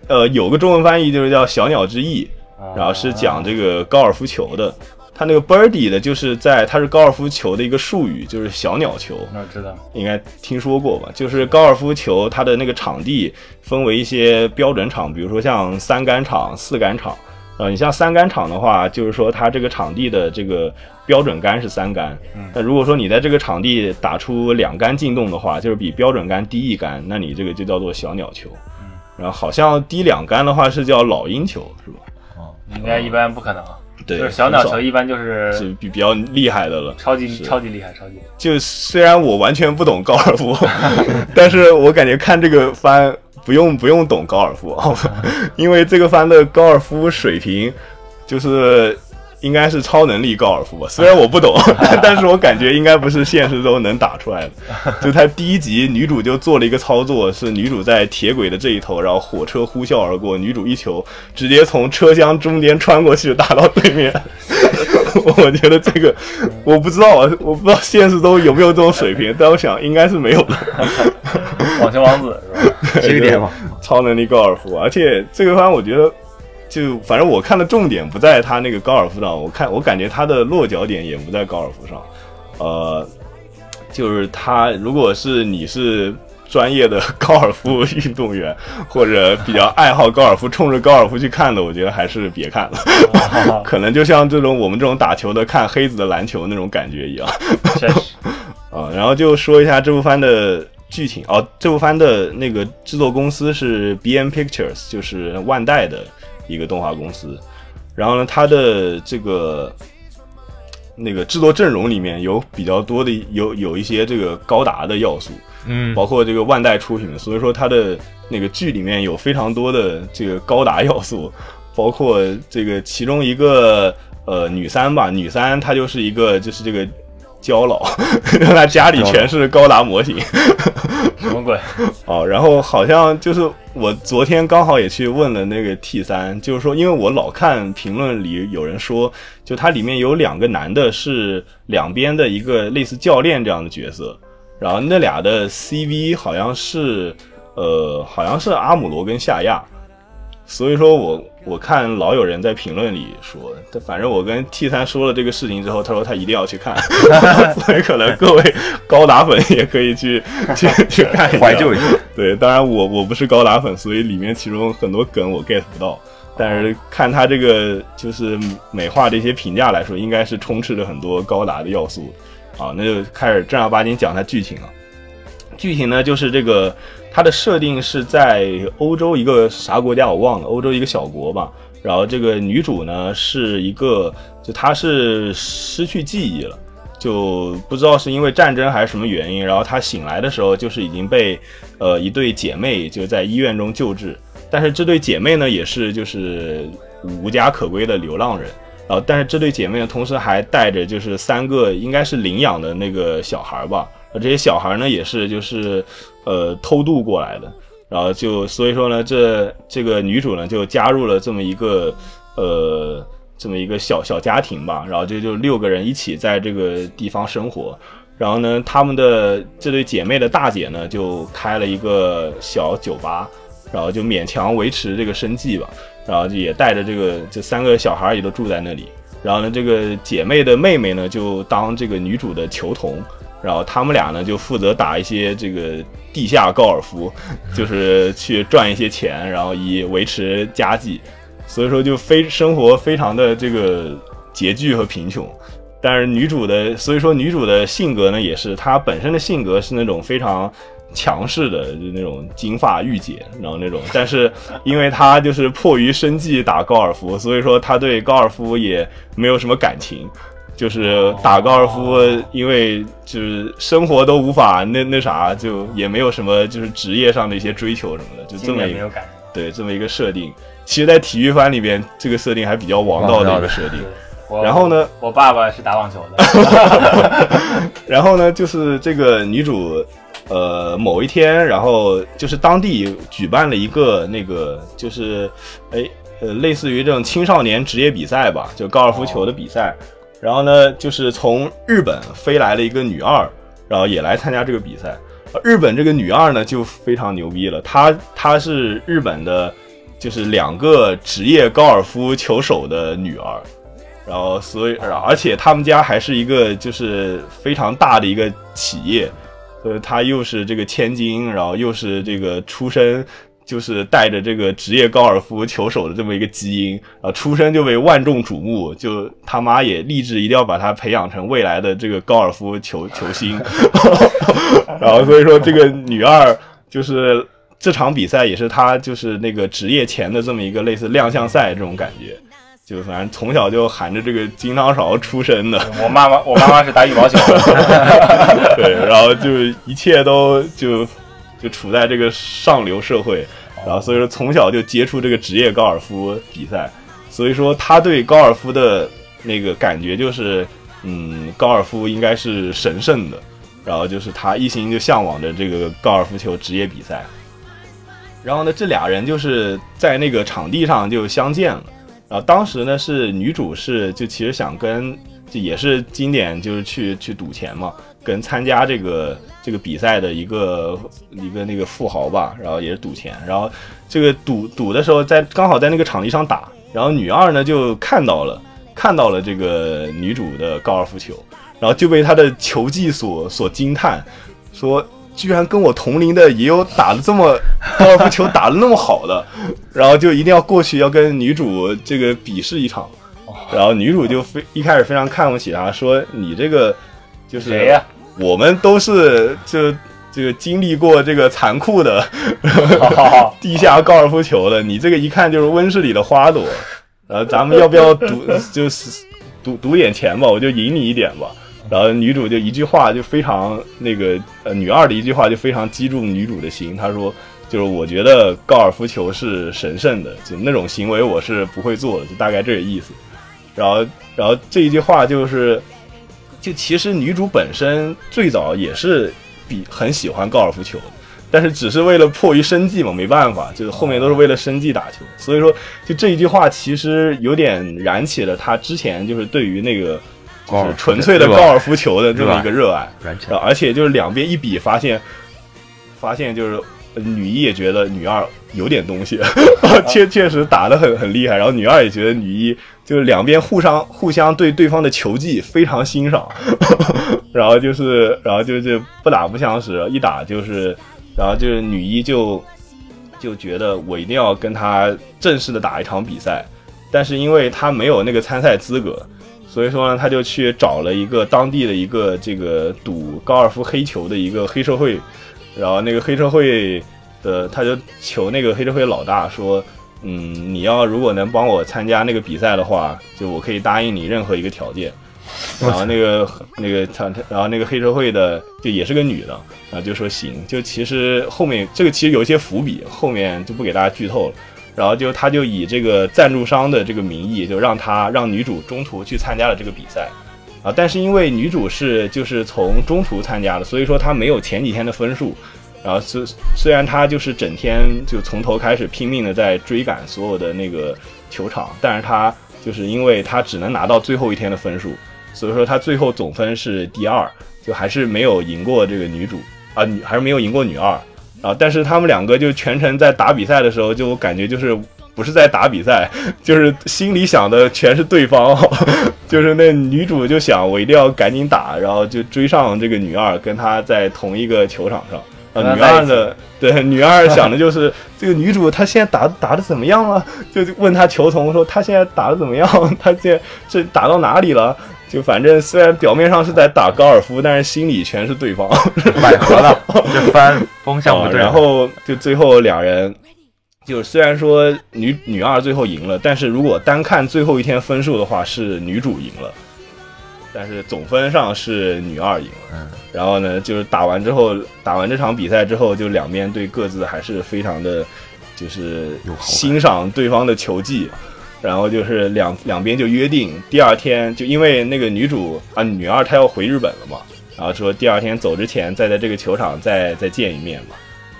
呃有个中文翻译就是叫小鸟之翼，然后是讲这个高尔夫球的。它那个 birdie 的，就是在它是高尔夫球的一个术语，就是小鸟球，我知道，应该听说过吧？就是高尔夫球它的那个场地分为一些标准场，比如说像三杆场、四杆场。呃，你像三杆场的话，就是说它这个场地的这个标准杆是三杆。嗯那如果说你在这个场地打出两杆进洞的话，就是比标准杆低一杆，那你这个就叫做小鸟球。嗯然后好像低两杆的话是叫老鹰球，是吧？哦应该一般不可能。对，就是小鸟球一般就是是比比较厉害的了。超级超级厉害，超级厉害。就虽然我完全不懂高尔夫，*laughs* 但是我感觉看这个番不用不用懂高尔夫，*laughs* 因为这个番的高尔夫水平就是应该是超能力高尔夫吧。虽然我不懂，*laughs* 但是我感觉应该不是现实中能打出来的。就他第一集女主就做了一个操作，是女主在铁轨的这一头，然后火车呼啸而过，女主一球直接从车厢中间穿过去打到对面。*laughs* 我觉得这个我不知道，我不知道现实中有没有这种水平，但我想应该是没有的。*laughs* 网球王子是吧？这个点嘛，超能力高尔夫，而且这个番我觉得，就反正我看的重点不在他那个高尔夫上，我看我感觉他的落脚点也不在高尔夫上，呃，就是他如果是你是专业的高尔夫运动员，或者比较爱好高尔夫，冲着高尔夫去看的，我觉得还是别看了，*laughs* 可能就像这种我们这种打球的看黑子的篮球那种感觉一样。确实，*laughs* 啊，然后就说一下这部番的剧情哦。这部番的那个制作公司是 B.M Pictures，就是万代的一个动画公司。然后呢，它的这个那个制作阵容里面有比较多的有有一些这个高达的要素，嗯，包括这个万代出品的，所以说它的那个剧里面有非常多的这个高达要素，包括这个其中一个呃女三吧，女三她就是一个就是这个焦老，*laughs* 他家里全是高达模型 *laughs* 什么鬼？*laughs* 哦，然后好像就是我昨天刚好也去问了那个 T 三，就是说因为我老看评论里有人说，就它里面有两个男的是两边的一个类似教练这样的角色。然后那俩的 CV 好像是，呃，好像是阿姆罗跟夏亚，所以说我我看老有人在评论里说，但反正我跟 T 三说了这个事情之后，他说他一定要去看，*laughs* 所以可能各位高达粉也可以去去 *laughs* 去看一下，怀旧一下。对，当然我我不是高达粉，所以里面其中很多梗我 get 不到。但是看他这个就是美化的一些评价来说，应该是充斥着很多高达的要素。好，那就开始正儿八经讲他剧情了。剧情呢，就是这个它的设定是在欧洲一个啥国家我忘了，欧洲一个小国吧。然后这个女主呢是一个，就她是失去记忆了，就不知道是因为战争还是什么原因。然后她醒来的时候，就是已经被呃一对姐妹就在医院中救治。但是这对姐妹呢，也是就是无家可归的流浪人。然后，但是这对姐妹呢，同时还带着就是三个应该是领养的那个小孩吧。这些小孩呢，也是就是呃偷渡过来的。然后就所以说呢，这这个女主呢就加入了这么一个呃这么一个小小家庭吧。然后就就六个人一起在这个地方生活。然后呢，他们的这对姐妹的大姐呢就开了一个小酒吧。然后就勉强维持这个生计吧，然后就也带着这个这三个小孩也都住在那里。然后呢，这个姐妹的妹妹呢就当这个女主的球童，然后他们俩呢就负责打一些这个地下高尔夫，*laughs* 就是去赚一些钱，然后以维持家计。所以说就非生活非常的这个拮据和贫穷。但是女主的，所以说女主的性格呢也是她本身的性格是那种非常。强势的就那种金发御姐，然后那种，但是因为她就是迫于生计打高尔夫，所以说她对高尔夫也没有什么感情，就是打高尔夫，因为就是生活都无法那那啥，就也没有什么就是职业上的一些追求什么的，就这么一个对这么一个设定。其实，在体育番里边，这个设定还比较王道的一个设定。然后呢，我爸爸是打网球的。*laughs* *laughs* 然后呢，就是这个女主。呃，某一天，然后就是当地举办了一个那个，就是哎，呃，类似于这种青少年职业比赛吧，就高尔夫球的比赛。然后呢，就是从日本飞来了一个女二，然后也来参加这个比赛。日本这个女二呢，就非常牛逼了，她她是日本的，就是两个职业高尔夫球手的女儿。然后，所以，而且他们家还是一个就是非常大的一个企业。呃，她又是这个千金，然后又是这个出身，就是带着这个职业高尔夫球手的这么一个基因，啊，出生就被万众瞩目，就他妈也立志一定要把他培养成未来的这个高尔夫球 *laughs* 球星，然后所以说这个女二就是这场比赛也是他就是那个职业前的这么一个类似亮相赛这种感觉。就反正从小就含着这个金汤勺出生的。我妈妈，我妈妈是打羽毛球的。*laughs* 对，然后就一切都就就处在这个上流社会，然后所以说从小就接触这个职业高尔夫比赛，所以说他对高尔夫的那个感觉就是，嗯，高尔夫应该是神圣的，然后就是他一心就向往着这个高尔夫球职业比赛。然后呢，这俩人就是在那个场地上就相见了。然后当时呢，是女主是就其实想跟，就也是经典，就是去去赌钱嘛，跟参加这个这个比赛的一个一个那个富豪吧，然后也是赌钱，然后这个赌赌的时候在刚好在那个场地上打，然后女二呢就看到了看到了这个女主的高尔夫球，然后就被她的球技所所惊叹，说。居然跟我同龄的也有打的这么高尔夫球打的那么好的，然后就一定要过去要跟女主这个比试一场，然后女主就非一开始非常看不起他，说你这个就是谁呀？我们都是就这个经历过这个残酷的 *laughs* 地下高尔夫球的，你这个一看就是温室里的花朵，然后咱们要不要赌 *laughs* 就是赌赌点钱吧？我就赢你一点吧。然后女主就一句话就非常那个呃女二的一句话就非常击中女主的心，她说就是我觉得高尔夫球是神圣的，就那种行为我是不会做的，就大概这个意思。然后然后这一句话就是，就其实女主本身最早也是比很喜欢高尔夫球，但是只是为了迫于生计嘛，没办法，就是后面都是为了生计打球。所以说就这一句话其实有点燃起了她之前就是对于那个。就是纯粹的高尔夫球的这么一个热爱，而且就是两边一比，发现发现就是女一也觉得女二有点东西，*laughs* 确确实打得很很厉害，然后女二也觉得女一就是两边互相互相对对方的球技非常欣赏，*laughs* 然后就是然后就是不打不相识，一打就是然后就是女一就就觉得我一定要跟他正式的打一场比赛，但是因为她没有那个参赛资格。所以说呢，他就去找了一个当地的一个这个赌高尔夫黑球的一个黑社会，然后那个黑社会呃他就求那个黑社会老大说，嗯，你要如果能帮我参加那个比赛的话，就我可以答应你任何一个条件。然后那个那个他，然 *laughs* 后那个黑社会的就也是个女的，然后就说行。就其实后面这个其实有一些伏笔，后面就不给大家剧透了。然后就他就以这个赞助商的这个名义，就让他让女主中途去参加了这个比赛，啊，但是因为女主是就是从中途参加的，所以说她没有前几天的分数，然后虽虽然他就是整天就从头开始拼命的在追赶所有的那个球场，但是他就是因为他只能拿到最后一天的分数，所以说他最后总分是第二，就还是没有赢过这个女主啊，女还是没有赢过女二。啊！但是他们两个就全程在打比赛的时候，就感觉就是不是在打比赛，就是心里想的全是对方。*laughs* 就是那女主就想我一定要赶紧打，然后就追上这个女二，跟她在同一个球场上。啊，女二的对女二想的就是这个女主她现在打打的怎么样了？就问她球童说她现在打的怎么样？*laughs* 她现在这打到哪里了？就反正虽然表面上是在打高尔夫，但是心里全是对方，*laughs* 买合了，*laughs* 这翻风向不对。然后就最后两人，就虽然说女女二最后赢了，但是如果单看最后一天分数的话，是女主赢了，但是总分上是女二赢了。嗯。然后呢，就是打完之后，打完这场比赛之后，就两边对各自还是非常的，就是欣赏对方的球技。然后就是两两边就约定，第二天就因为那个女主啊女二她要回日本了嘛，然后说第二天走之前再在这个球场再再见一面嘛，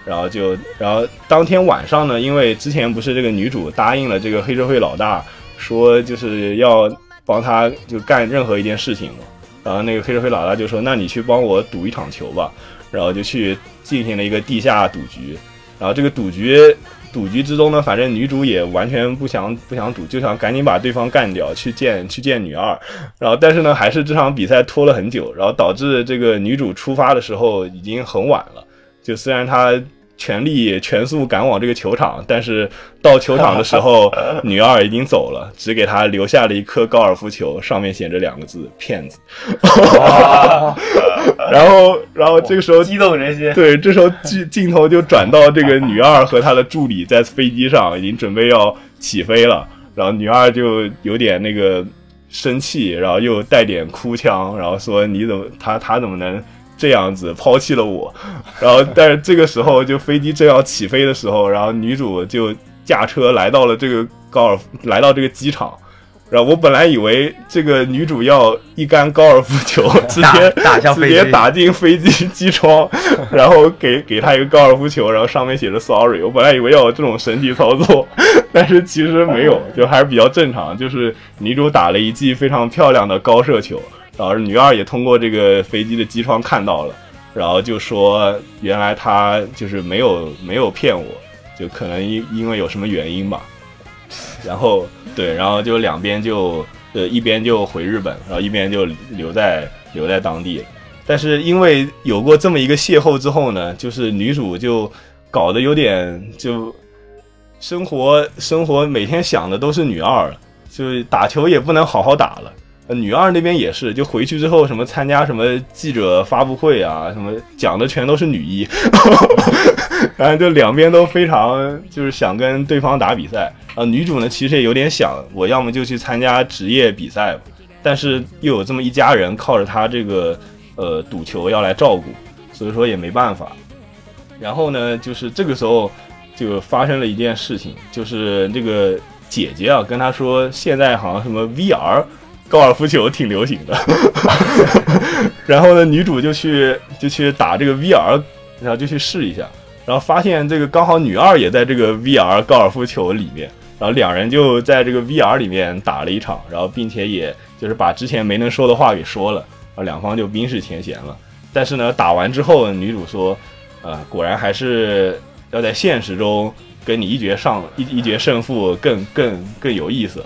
然后就然后当天晚上呢，因为之前不是这个女主答应了这个黑社会老大，说就是要帮他就干任何一件事情嘛，然后那个黑社会老大就说那你去帮我赌一场球吧，然后就去进行了一个地下赌局，然后这个赌局。赌局之中呢，反正女主也完全不想不想赌，就想赶紧把对方干掉，去见去见女二。然后，但是呢，还是这场比赛拖了很久，然后导致这个女主出发的时候已经很晚了。就虽然她。全力全速赶往这个球场，但是到球场的时候，*laughs* 女二已经走了，只给他留下了一颗高尔夫球，上面写着两个字“骗子”。*laughs* 然后，然后这个时候激动人心。对，这时候镜镜头就转到这个女二和她的助理在飞机上，已经准备要起飞了。然后女二就有点那个生气，然后又带点哭腔，然后说：“你怎么，他他怎么能？”这样子抛弃了我，*laughs* 然后但是这个时候就飞机正要起飞的时候，然后女主就驾车来到了这个高尔夫，来到这个机场，然后我本来以为这个女主要一杆高尔夫球 *laughs* 直接直接打进飞机机窗，然后给给她一个高尔夫球，然后上面写着 sorry，我本来以为要有这种神奇操作，*laughs* 但是其实没有，就还是比较正常，就是女主打了一记非常漂亮的高射球。然后女二也通过这个飞机的机窗看到了，然后就说原来他就是没有没有骗我，就可能因因为有什么原因吧。然后对，然后就两边就呃一边就回日本，然后一边就留在留在当地。但是因为有过这么一个邂逅之后呢，就是女主就搞得有点就生活生活每天想的都是女二，就是打球也不能好好打了。女二那边也是，就回去之后什么参加什么记者发布会啊，什么讲的全都是女一，*laughs* 然后就两边都非常就是想跟对方打比赛啊。女主呢其实也有点想，我要么就去参加职业比赛，但是又有这么一家人靠着她这个呃赌球要来照顾，所以说也没办法。然后呢，就是这个时候就发生了一件事情，就是这个姐姐啊跟她说，现在好像什么 VR。高尔夫球挺流行的，*laughs* 然后呢，女主就去就去打这个 VR，然后就去试一下，然后发现这个刚好女二也在这个 VR 高尔夫球里面，然后两人就在这个 VR 里面打了一场，然后并且也就是把之前没能说的话给说了，啊，两方就冰释前嫌了。但是呢，打完之后，女主说，呃，果然还是要在现实中跟你一决上一一决胜负更更更有意思。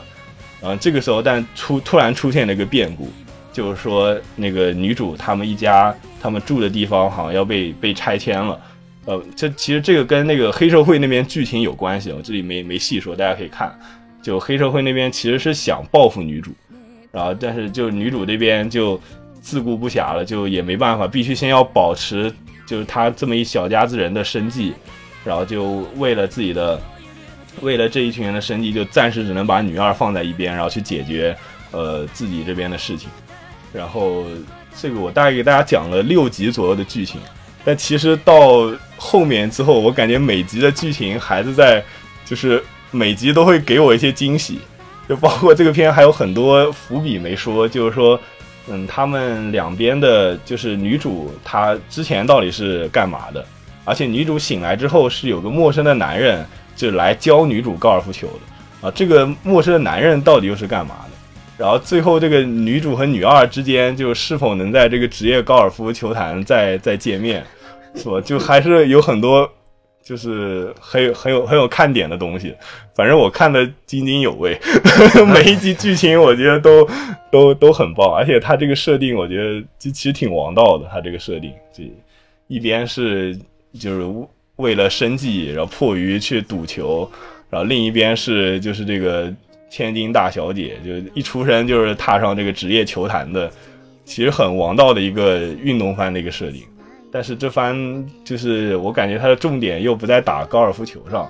然后这个时候，但出突然出现了一个变故，就是说那个女主他们一家他们住的地方好像要被被拆迁了。呃，这其实这个跟那个黑社会那边剧情有关系，我这里没没细说，大家可以看。就黑社会那边其实是想报复女主，然后但是就女主这边就自顾不暇了，就也没办法，必须先要保持就是她这么一小家子人的生计，然后就为了自己的，为了这一群人的生计，就暂时只能把女二放在一边，然后去解决呃自己这边的事情。然后这个我大概给大家讲了六集左右的剧情，但其实到后面之后，我感觉每集的剧情还是在就是。每集都会给我一些惊喜，就包括这个片还有很多伏笔没说，就是说，嗯，他们两边的，就是女主她之前到底是干嘛的？而且女主醒来之后是有个陌生的男人就来教女主高尔夫球的啊，这个陌生的男人到底又是干嘛的？然后最后这个女主和女二之间就是否能在这个职业高尔夫球坛再再见面，是吧？就还是有很多。就是很有很有很有看点的东西，反正我看的津津有味，*laughs* 每一集剧情我觉得都都都很棒，而且它这个设定我觉得其实挺王道的，它这个设定，这一边是就是为了生计，然后迫于去赌球，然后另一边是就是这个千金大小姐，就一出生就是踏上这个职业球坛的，其实很王道的一个运动番的一个设定。但是这番就是我感觉它的重点又不在打高尔夫球上，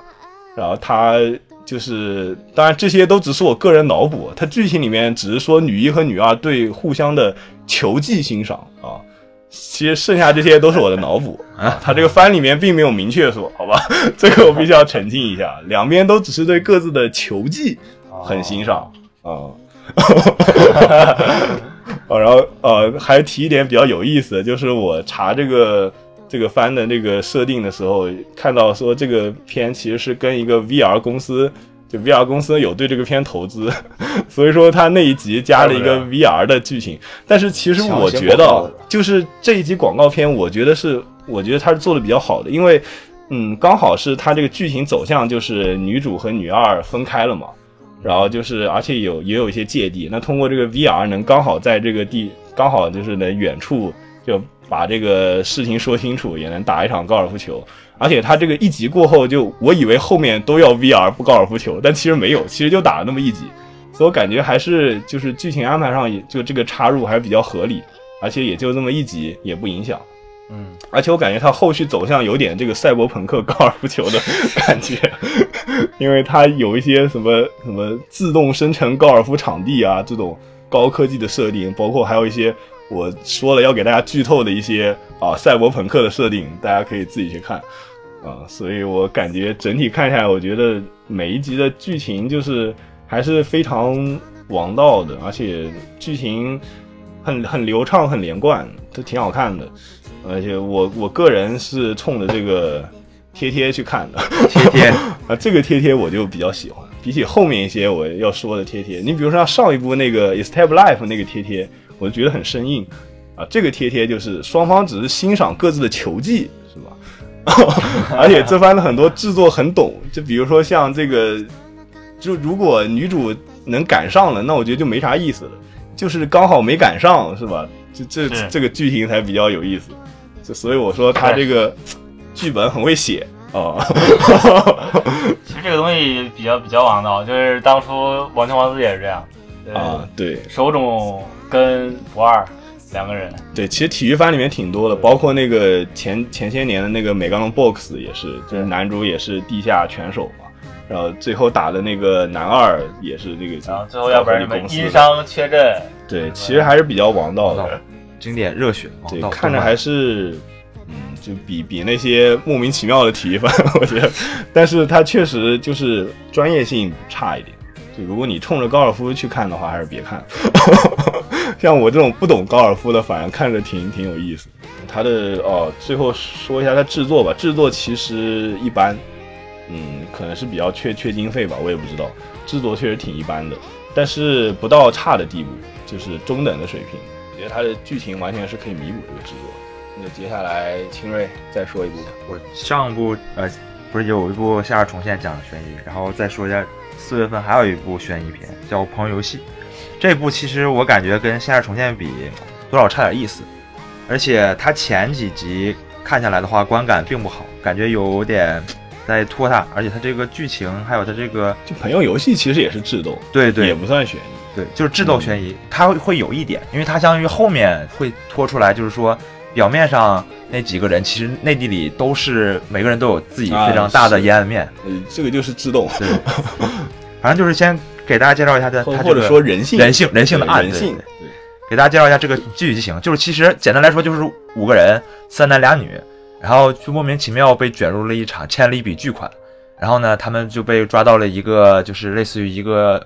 然后它就是当然这些都只是我个人脑补，它剧情里面只是说女一和女二对互相的球技欣赏啊，其实剩下这些都是我的脑补。啊，他这个番里面并没有明确说，好吧，*laughs* 这个我必须要澄清一下，两边都只是对各自的球技很欣赏。啊。*laughs* 哦，然后呃，还提一点比较有意思的，就是我查这个这个番的那个设定的时候，看到说这个片其实是跟一个 VR 公司，就 VR 公司有对这个片投资，*laughs* 所以说他那一集加了一个 VR 的剧情。但是其实我觉得，就是这一集广告片，我觉得是，我觉得他是做的比较好的，因为嗯，刚好是他这个剧情走向就是女主和女二分开了嘛。然后就是，而且有也有一些芥蒂。那通过这个 VR 能刚好在这个地，刚好就是能远处就把这个事情说清楚，也能打一场高尔夫球。而且他这个一集过后，就我以为后面都要 VR 不高尔夫球，但其实没有，其实就打了那么一集。所以我感觉还是就是剧情安排上，也就这个插入还是比较合理，而且也就那么一集，也不影响。嗯，而且我感觉他后续走向有点这个赛博朋克高尔夫球的感觉，因为它有一些什么什么自动生成高尔夫场地啊这种高科技的设定，包括还有一些我说了要给大家剧透的一些啊赛博朋克的设定，大家可以自己去看啊。所以我感觉整体看下来，我觉得每一集的剧情就是还是非常王道的，而且剧情很很流畅、很连贯，都挺好看的。而且我我个人是冲着这个贴贴去看的，贴贴 *laughs* 啊，这个贴贴我就比较喜欢，比起后面一些我要说的贴贴，你比如说像上一部那个《Escape Life》那个贴贴，我就觉得很生硬啊，这个贴贴就是双方只是欣赏各自的球技？*laughs* 而且这番的很多制作很懂，就比如说像这个，就如果女主能赶上了，那我觉得就没啥意思了，就是刚好没赶上，是吧？就这这个剧情才比较有意思。就所以我说他这个剧本很会写啊。*laughs* 其实这个东西比较比较王道，就是当初《王权王子》也是这样啊。对，手冢跟不二两个人。对，其实体育番里面挺多的，包括那个前前些年的那个《美钢龙 BOX》也是，就是男主也是地下拳手嘛。然后最后打的那个男二也是这个。然后最后要不然因伤缺阵。对，其实还是比较王道的。经典热血，对，看着还是，嗯，就比比那些莫名其妙的体育番，*laughs* 我觉得，但是它确实就是专业性差一点。就如果你冲着高尔夫去看的话，还是别看。像我这种不懂高尔夫的，反而看着挺挺有意思。它的哦，最后说一下它制作吧，制作其实一般，嗯，可能是比较缺缺经费吧，我也不知道。制作确实挺一般的，但是不到差的地步，就是中等的水平。我觉得它的剧情完全是可以弥补这个制作。那接下来清瑞再说一部吧。我上部呃不是有一部《夏日重现》讲的悬疑，然后再说一下四月份还有一部悬疑片叫《朋友游戏》，这部其实我感觉跟《夏日重现》比多少差点意思，而且它前几集看下来的话观感并不好，感觉有点在拖沓，而且它这个剧情还有它这个就朋友游戏其实也是智斗，对对也不算悬疑。对，就是智斗悬疑，它会会有一点，因为它相当于后面会拖出来，就是说表面上那几个人其实内地里都是每个人都有自己非常大的阴暗面，呃，这个就是智斗，对，*laughs* 反正就是先给大家介绍一下它或或者它这个说人性，人性人性的对人性暗对。对，对给大家介绍一下这个具体剧情，就是其实简单来说就是五个人，三男俩女，然后就莫名其妙被卷入了一场欠了一笔巨款，然后呢，他们就被抓到了一个就是类似于一个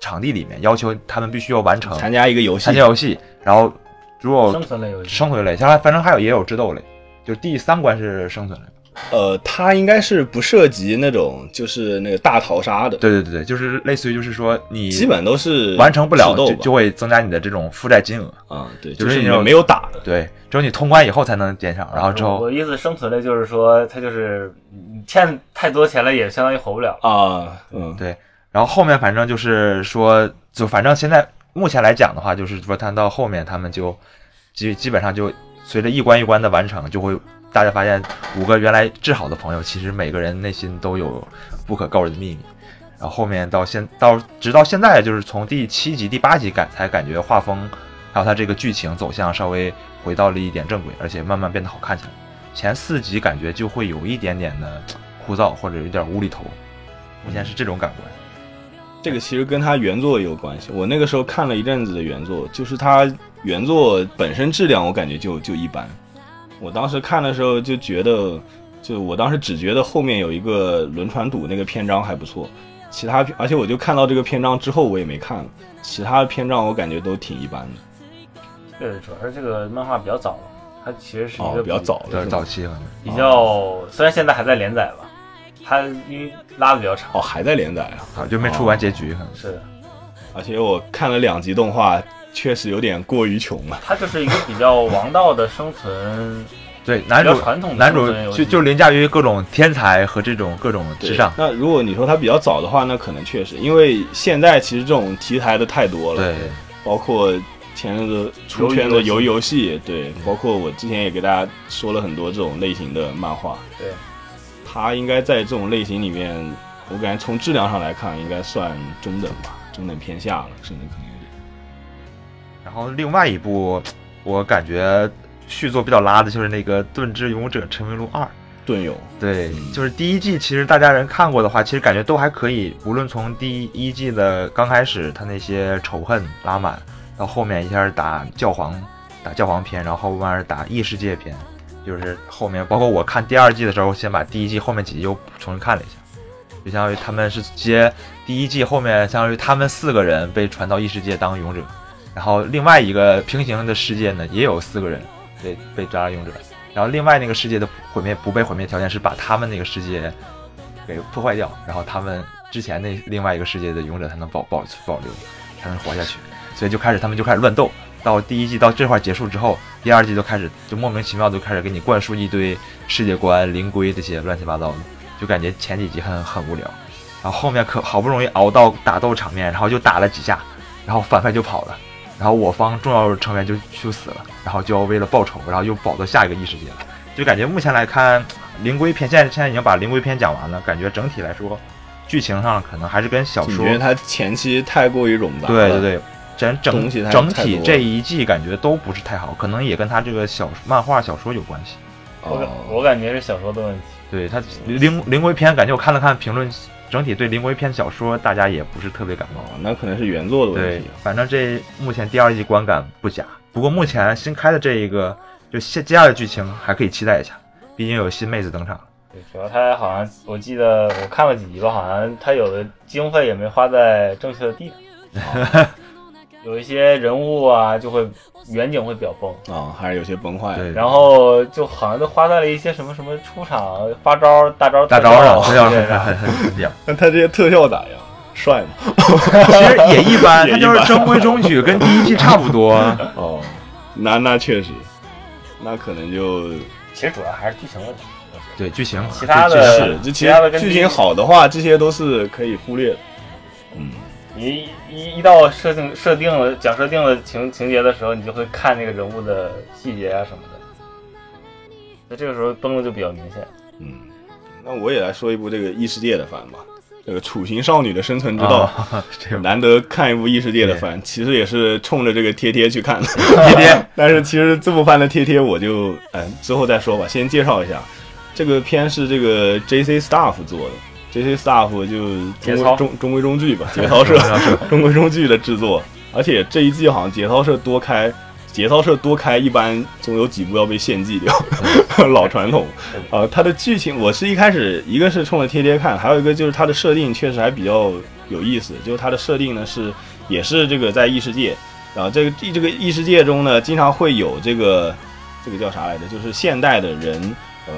场地里面，要求他们必须要完成参加一个游戏。参加，游戏，然后如果生存类游戏，生存类，将来反正还有也有智斗类，就是第三关是生存类。呃，它应该是不涉及那种就是那个大逃杀的，对对对对，就是类似于就是说你基本都是完成不了就就会增加你的这种负债金额。啊，对，就是你没有打的，对，只有你通关以后才能减少，然后之后我的意思生存类就是说，它就是你欠太多钱了，也相当于活不了。啊，嗯，对，然后后面反正就是说，就反正现在目前来讲的话，就是说他到后面他们就基基本上就随着一关一关的完成，就会大家发现五个原来至好的朋友，其实每个人内心都有不可告人的秘密。然后后面到现到直到现在，就是从第七集、第八集感才感觉画风还有它这个剧情走向稍微回到了一点正轨，而且慢慢变得好看起来。前四集感觉就会有一点点的枯燥或者有点无厘头，目前是这种感官。这个其实跟他原作有关系。我那个时候看了一阵子的原作，就是他原作本身质量我感觉就就一般。我当时看的时候就觉得，就我当时只觉得后面有一个轮船赌那个篇章还不错，其他而且我就看到这个篇章之后我也没看了，其他的篇章我感觉都挺一般的。对，主要是这个漫画比较早了，它其实是一哦个，比较早的早期了。比较，虽然现在还在连载吧，它因为拉的比较长。哦，还在连载啊。啊，就没出完结局，可能。是的，而且我看了两集动画，确实有点过于穷了。它就是一个比较王道的生存，*laughs* 对，男主比较传统的男主就就凌驾于各种天才和这种各种之上。那如果你说他比较早的话，那可能确实，因为现在其实这种题材的太多了，对，包括前阵子出圈的游游戏，对，包括我之前也给大家说了很多这种类型的漫画，对，他应该在这种类型里面，我感觉从质量上来看，应该算中等吧，中等偏下了，甚至可能后另外一部，我感觉续作比较拉的就是那个《盾之勇者陈为录二》。盾勇，对，嗯就是第一季，其实大家人看过的话，其实感觉都还可以。无论从第一季的刚开始，他那些仇恨拉满，到后面一下打教皇，打教皇篇，然后慢慢打异世界篇，就是后面包括我看第二季的时候，先把第一季后面几集又重新看了一下，就相当于他们是接第一季后面，相当于他们四个人被传到异世界当勇者，然后另外一个平行的世界呢，也有四个人被被抓了勇者。然后另外那个世界的毁灭不被毁灭条件是把他们那个世界给破坏掉，然后他们之前那另外一个世界的勇者才能保保保留，才能活下去。所以就开始他们就开始乱斗。到第一季到这块结束之后，第二季就开始就莫名其妙就开始给你灌输一堆世界观、灵规这些乱七八糟的，就感觉前几集很很无聊。然后后面可好不容易熬到打斗场面，然后就打了几下，然后反派就跑了。然后我方重要成员就就死了，然后就要为了报仇，然后又保到下一个异世界了。就感觉目前来看，灵龟篇现在现在已经把灵龟篇讲完了，感觉整体来说，剧情上可能还是跟小说你觉得它前期太过于冗杂？对对对，整整整体这一季感觉都不是太好，可能也跟他这个小漫画小说有关系。我感哦，我感觉是小说的问题。对他灵灵龟篇，感觉我看了看评论，整体对林国一篇小说大家也不是特别感冒。哦，那可能是原作的问对题。，反正这目前第二季观感不假，不过目前新开的这一个就接接下来的剧情还可以期待一下，毕竟有新妹子登场。对，主要他好像我记得我看了几集吧，好像他有的经费也没花在正确的地方，*laughs* 有一些人物啊就会远景会比较崩，啊、还是有些崩坏。对，然后就好像都花在了一些什么什么出场发招、大招、大招上。*laughs* 那他这些特效咋样？帅吗？其实也一般，*laughs* 他就是中规中矩，跟第一季差不多。*laughs* 哦，那那确实，那可能就其实主要还是剧情问题。对剧情，其他的是，这其其他的剧情好的话，这些都是可以忽略的。嗯，你一一到设定设定了讲设定了情情节的时候，你就会看那个人物的细节啊什么的。那这个时候崩的就比较明显。嗯，那我也来说一部这个异世界的番吧。这个《楚行少女的生存之道》*laughs* 难得看一部异世界的番，其实也是冲着这个贴贴去看的。*laughs* 贴贴 *laughs* 但是其实这部番的贴贴我就哎之后再说吧，先介绍一下，这个片是这个 J.C. Staff 做的，J.C. Staff 就中规中中规中矩吧，节操社 *laughs* 中规中矩的制作，而且这一季好像节操社多开。节操社多开，一般总有几部要被献祭掉，*laughs* 老传统。呃，它的剧情我是一开始一个是冲着贴贴看，还有一个就是它的设定确实还比较有意思。就是它的设定呢是也是这个在异世界，然后这个这个异世界中呢，经常会有这个这个叫啥来着？就是现代的人，呃，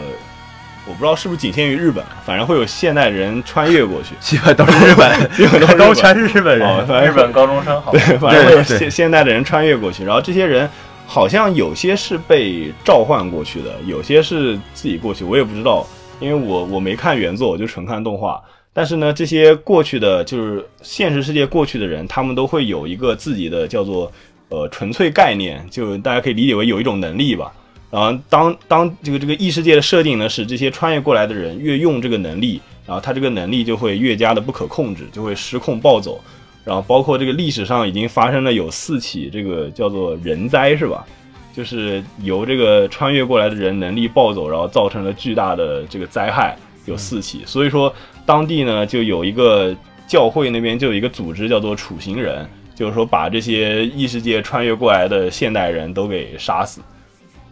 我不知道是不是仅限于日本，反正会有现代人穿越过去，基本都是日本，基本都是都全是日本 *laughs* 哦，人。反正日本高中生好对，反正会有现现代的人穿越过去，然后这些人好像有些是被召唤过去的，有些是自己过去，我也不知道，因为我我没看原作，我就纯看动画。但是呢，这些过去的就是现实世界过去的人，他们都会有一个自己的叫做呃纯粹概念，就大家可以理解为有一种能力吧。然后当当这个这个异世界的设定呢，是这些穿越过来的人越用这个能力，然后他这个能力就会越加的不可控制，就会失控暴走。然后包括这个历史上已经发生了有四起这个叫做人灾是吧？就是由这个穿越过来的人能力暴走，然后造成了巨大的这个灾害，有四起。所以说当地呢就有一个教会那边就有一个组织叫做处刑人，就是说把这些异世界穿越过来的现代人都给杀死，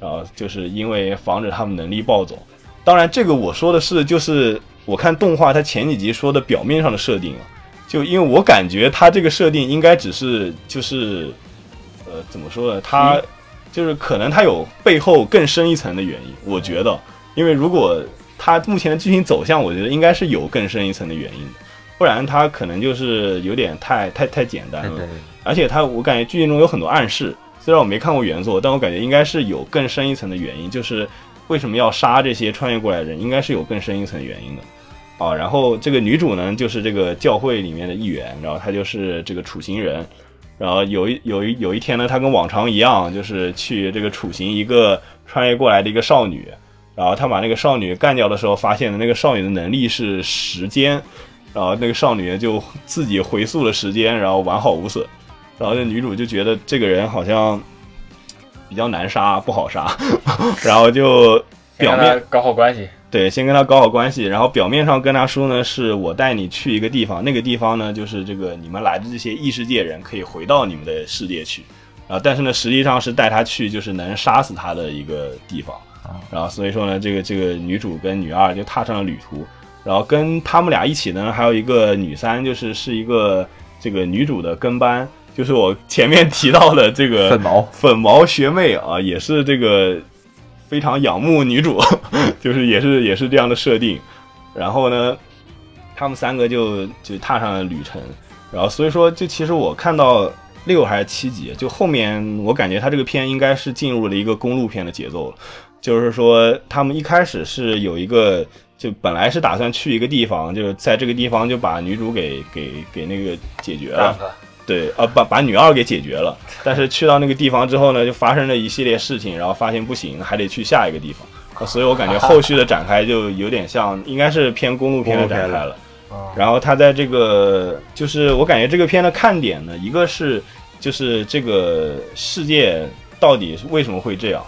然后就是因为防止他们能力暴走。当然，这个我说的是就是我看动画它前几集说的表面上的设定啊。就因为我感觉它这个设定应该只是就是，呃，怎么说呢？它就是可能它有背后更深一层的原因。我觉得，因为如果它目前的剧情走向，我觉得应该是有更深一层的原因的，不然它可能就是有点太太太简单了。而且它我感觉剧情中有很多暗示，虽然我没看过原作，但我感觉应该是有更深一层的原因，就是为什么要杀这些穿越过来的人，应该是有更深一层原因的。啊，然后这个女主呢，就是这个教会里面的一员，然后她就是这个处刑人，然后有一有一有一天呢，她跟往常一样，就是去这个处刑一个穿越过来的一个少女，然后她把那个少女干掉的时候，发现的那个少女的能力是时间，然后那个少女就自己回溯了时间，然后完好无损，然后这女主就觉得这个人好像比较难杀，不好杀，*laughs* 然后就表面搞好关系，对，先跟他搞好关系，然后表面上跟他说呢，是我带你去一个地方，那个地方呢，就是这个你们来的这些异世界人可以回到你们的世界去，然后但是呢，实际上是带他去就是能杀死他的一个地方，然后所以说呢，这个这个女主跟女二就踏上了旅途，然后跟他们俩一起呢，还有一个女三，就是是一个这个女主的跟班，就是我前面提到的这个粉毛粉毛学妹啊，也是这个非常仰慕女主，*laughs* 就是也是也是这样的设定。然后呢，他们三个就就踏上了旅程。然后所以说，就其实我看到六还是七集，就后面我感觉他这个片应该是进入了一个公路片的节奏了。就是说，他们一开始是有一个，就本来是打算去一个地方，就是在这个地方就把女主给给给那个解决了。对，呃，把把女二给解决了，但是去到那个地方之后呢，就发生了一系列事情，然后发现不行，还得去下一个地方，呃所以我感觉后续的展开就有点像，应该是偏公路片的展开了。然后他在这个，就是我感觉这个片的看点呢，一个是就是这个世界到底为什么会这样，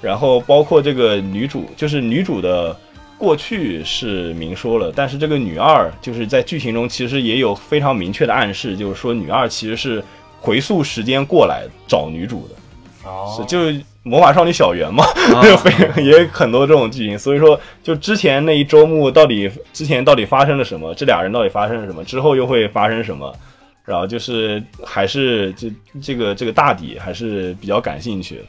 然后包括这个女主，就是女主的过去是明说了，但是这个女二就是在剧情中其实也有非常明确的暗示，就是说女二其实是回溯时间过来找女主的，哦。是就是魔法少女小圆嘛，啊。*laughs* 就非也有很多这种剧情，所以说就之前那一周目到底之前到底发生了什么，这俩人到底发生了什么，之后又会发生什么，然后就是还是这这个这个大底还是比较感兴趣。的，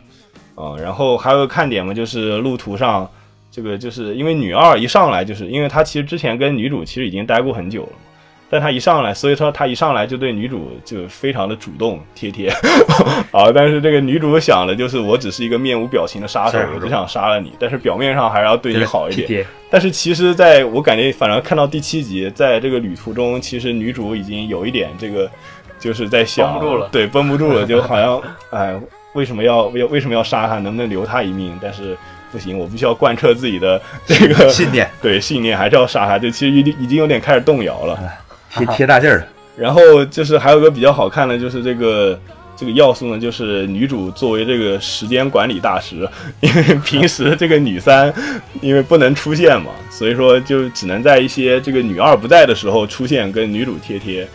啊、然后还有个看点嘛，就是路途上这个就是因为女二一上来就是因为她其实之前跟女主其实已经待过很久了嘛，但他一上来，所以说他一上来就对女主就非常的主动贴贴，*laughs* 啊，但是这个女主想的就是我只是一个面无表情的杀手，我只想杀了你，但是表面上还是要对你好一点。但是其实在我感觉，反正看到第七集，在这个旅途中，其实女主已经有一点这个，就是在想，绷不住了对，绷不住了，就好像，*laughs* 哎，为什么要要为什么要杀他？能不能留他一命？但是不行，我必须要贯彻自己的这个信念，*laughs* 对信念，还是要杀他。就其实已经已经有点开始动摇了。贴贴大劲儿了。然后就是还有个比较好看的，就是这个这个要素呢，就是女主作为这个时间管理大师，因为平时这个女三因为不能出现嘛，所以说就只能在一些这个女二不在的时候出现，跟女主贴贴。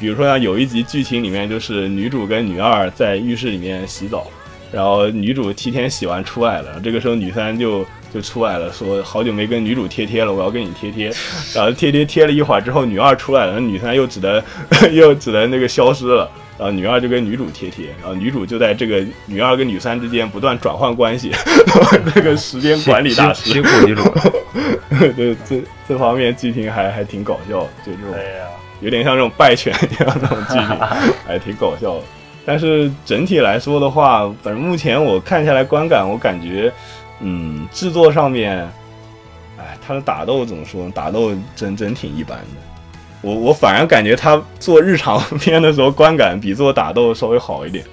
比如说像有一集剧情里面，就是女主跟女二在浴室里面洗澡，然后女主提前洗完出来了，这个时候女三就就出来了，说好久没跟女主贴贴了，我要跟你贴贴。*laughs* 然后贴贴贴了一会儿之后，女二出来了，女三又只能 *laughs* 又只能那个消失了。然后女二就跟女主贴贴，然后女主就在这个女二跟女三之间不断转换关系，*laughs* 这个时间管理大师辛，苦女主了。对这这方面剧情还还挺搞笑的，就这种有点像这种败犬一样那种剧情，还挺搞笑的。但是整体来说的话，反正目前我看下来观感，我感觉，嗯，制作上面，哎，他的打斗怎么说？打斗真真挺一般的。我我反而感觉他做日常 *laughs* 片的时候观感比做打斗稍微好一点。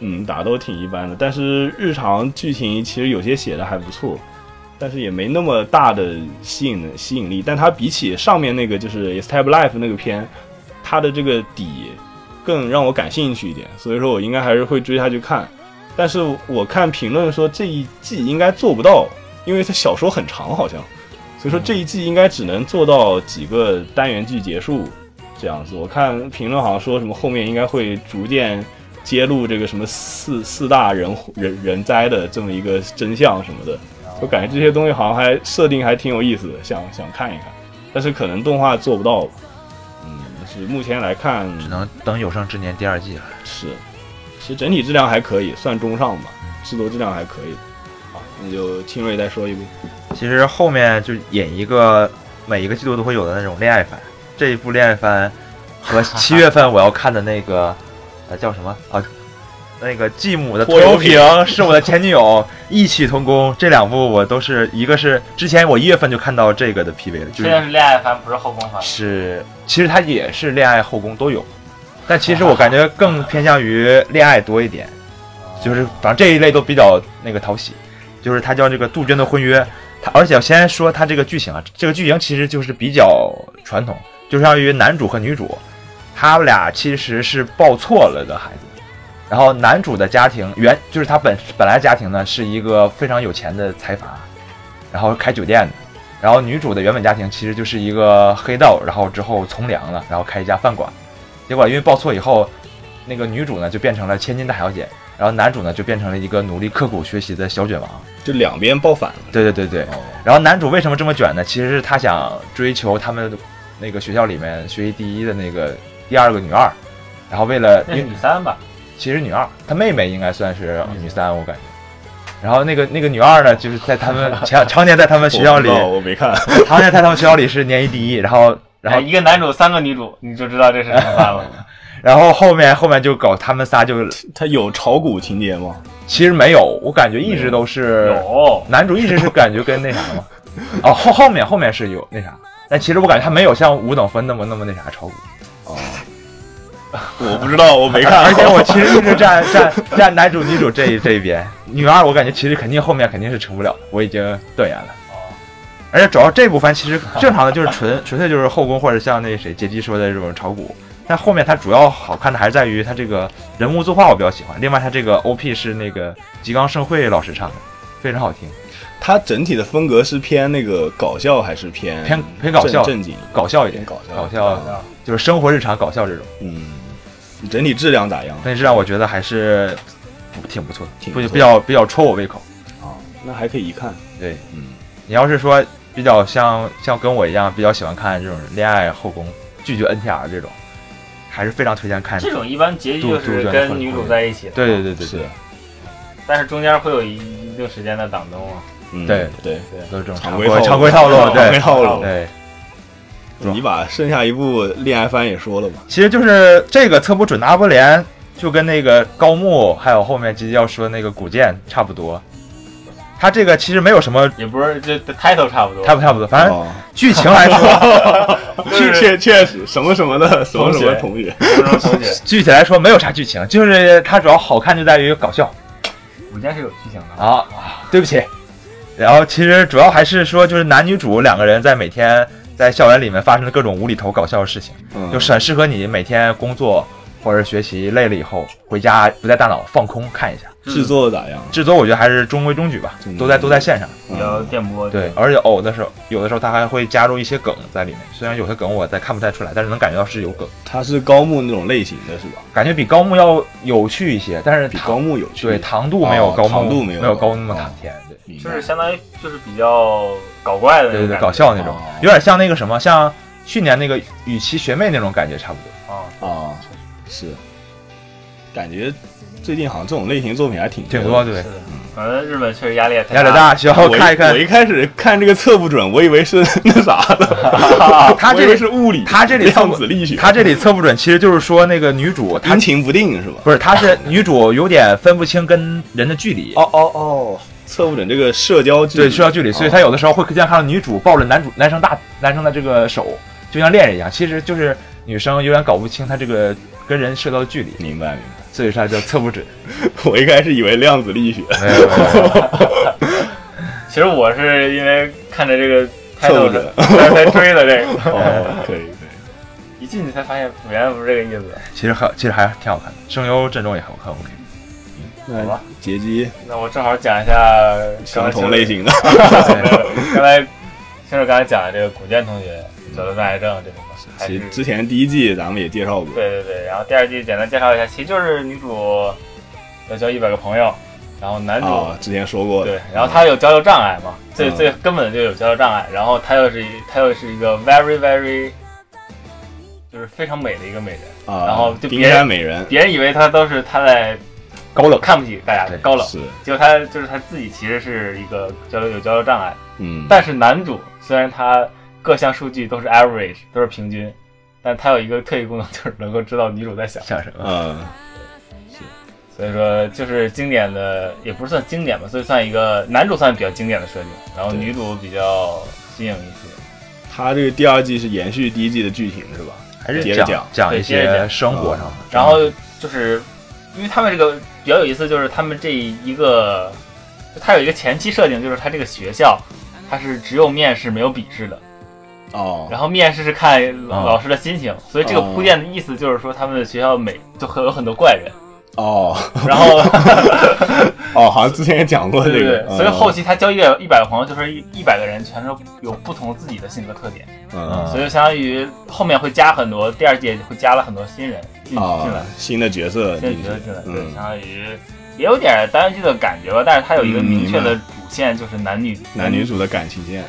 嗯，打斗挺一般的，但是日常剧情其实有些写的还不错，但是也没那么大的吸引吸引力。但它比起上面那个就是《Estab Life》那个片，它的这个底更让我感兴趣一点，所以说我应该还是会追下去看。但是我看评论说这一季应该做不到，因为它小说很长好像，所以说这一季应该只能做到几个单元剧结束这样子。我看评论好像说什么后面应该会逐渐揭露这个什么四四大人人人灾的这么一个真相什么的，我感觉这些东西好像还设定还挺有意思的，想想看一看，但是可能动画做不到。目前来看只能等有生之年第二季了。是，其实整体质量还可以，算中上吧，制作质量还可以。好，那就清瑞再说一部。其实后面就引一个每一个季度都会有的那种恋爱番，这一部恋爱番和七月份我要看的那个呃叫什么啊？那个继母的拖油瓶是我的前女友，*laughs* 异曲同工。这两部我都是一个是之前我一月份就看到这个的 PV 了，就是现在是恋爱番，不是后宫番。是其实它也是恋爱后宫都有，但其实我感觉更偏向于恋爱多一点，就是反正这一类都比较那个讨喜。就是它叫这个杜鹃的婚约，它而且我先说它这个剧情啊，这个剧情其实就是比较传统，就相当于男主和女主，他们俩其实是抱错了的孩子。然后男主的家庭原就是他本本来家庭呢是一个非常有钱的财阀，然后开酒店的。然后女主的原本家庭其实就是一个黑道，然后之后从良了，然后开一家饭馆。结果因为报错以后，那个女主呢就变成了千金大小姐，然后男主呢就变成了一个努力刻苦学习的小卷王。就两边爆反了。对对对对。哦，然后男主为什么这么卷呢？其实是他想追求他们那个学校里面学习第一的那个第二个女二，然后为了那是女三吧？其实女二，她妹妹应该算是女三，我感觉。然后那个那个女二呢，就是在他们常常 *laughs* 年在他们学校里我，没看。*laughs* 常年在他们学校里是年级第一，然后 *laughs* 然后哎一个男主三个女主，你就知道这是什么番了。然后后面后面就搞他们仨就他有炒股情节吗？其实没有，我感觉一直都是有，男主一直是感觉跟那啥嘛，哦后后面后面是有那啥，但其实我感觉他没有像五等分那么那么那啥炒股。哦，*laughs* 我不知道，我没看。而且我其实一直站站站男主女主这一这一边，女二我感觉其实肯定后面肯定是成不了，我已经断言了。而且主要这部番其实 *laughs* 正常的就是纯纯粹就是后宫或者像那谁杰基说的这种炒股，但后面它主要好看的还是在于它这个人物作画我比较喜欢，另外它这个 OP 是那个吉冈盛惠老师唱的，非常好听，它整体的风格是偏那个搞笑还是偏偏偏搞笑正正经？搞笑一点，搞笑搞笑就是生活日常搞笑这种，嗯，整体质量咋样？整体质量我觉得还是挺不错的，挺不错比较比较戳我胃口。啊，那还可以一看。对，嗯，你要是说比较像像跟我一样比较喜欢看这种恋爱后宫、拒绝 NTR 这种，还是非常推荐看。这种一般结局就是跟女主在一起的，对对对对是对，但是中间会有一一定时间的党争啊。嗯，对对对，都是这种常规规常规套路，常规对套路。对。你把剩下一部恋爱番也说了吧？其实就是这个测不准的阿波连，就跟那个高木还有后面即将要说的那个古剑差不多。他这个其实没有什么也不是这 title 差不多，，title 差不多，反正哦，剧情来说，*laughs* 确确确实什么什么的同学，什么同学，*laughs* 具体来说没有啥剧情，就是它主要好看就在于搞笑古剑是有剧情的。啊。对不起，然后其实主要还是说，就是男女主两个人在每天在校园里面发生的各种无厘头搞笑的事情，嗯就是很适合你每天工作或者学习累了以后回家不在大脑放空看一下。制作的咋样？制作我觉得还是中规中矩吧都在都在线上。比较电波，对，而且偶的时候，有的时候他还会加入一些梗在里面，虽然有些梗我在看不太出来，但是能感觉到是有梗，它是高木那种类型的是吧？感觉比高木要有趣一些，但是比高木有趣。对糖度没有哦高木、糖度没有没有高木那么甜，对就是相当于就是比较搞怪的对对搞笑那种。哦，有点像那个什么，像去年那个雨琦学妹那种感觉差不多。啊。啊，是，感觉最近好像这种类型作品还挺挺多，对。反正日本确实压力也太压力大，需要我看一看我。一开始看这个测不准，我以为是 *laughs* 那啥的，*laughs* 他这个是物理，他这里测不量子力学，他这里测不准，其实就是说那个女主她阴晴不定是吧？不是，她是女主有点分不清跟人的距离。哦哦哦，测不准这个社交距离，对，社交距离，所以他有的时候会经常看到女主抱着男主男生大男生的这个手，就像恋人一样，其实就是女生有点搞不清他这个跟人社交的距离，明白明白。所以说他叫测不准。*laughs* 我一开始以为量子力学，没有没有其实我是因为看着这个凑 title 着才才追的这个，*laughs* 哦，可以可以。一进去才发现原来不是这个意思。其实还其实还挺好看的，声优阵容也很很 OK。那好吧劫机那我正好讲一下相同类。型的，*laughs* 刚才听着刚才讲的这个古剑同学得了断癌症这个嘛，还是其实之前第一季咱们也介绍过，对对对，然后第二季简单介绍一下，其实就是女主要交一百个朋友，然后男主、啊，之前说过的，对，然后他有交流障碍嘛，最嗯。最根本的就有交流障碍，然后他又是一他又是一个 very very 就是非常美的一个美人，啊，然后就冰别人山美人。别人以为他都是他在高冷，看不起大家对高冷，是，结果他就是他自己其实是一个交流有交流障碍，嗯，但是男主虽然他各项数据都是 average 都是平均，但他有一个特异功能，就是能够知道女主在想什么。像什么？嗯，所以说就是经典的，也不是算经典吧，所以算一个男主算比较经典的设定，然后女主比较新颖一些。他这个第二季是延续第一季的剧情是吧？还是接着讲讲讲一些生活上的。然后就是因为他们这个比较有意思，就是他们这一个，就它有一个前期设定，就是他这个学校他是只有面试没有笔试的，哦，然后面试是看啊老师的心情，所以这个铺垫的意思就是说他们的学校每就很有很多怪人，哦。*laughs* 然后哦，好像之前也讲过这对个，对，所以后期他交一个一百个朋友，就是一一百个人全都有不同自己的性格特点，嗯。所以相当于后面会加很多，第二届会加了很多新人进进来啊，，新的角色新的角色进来，对，嗯。相当于也有点单元剧的感觉吧，但是它有一个嗯明确的主线，就是男女男女主的感情线。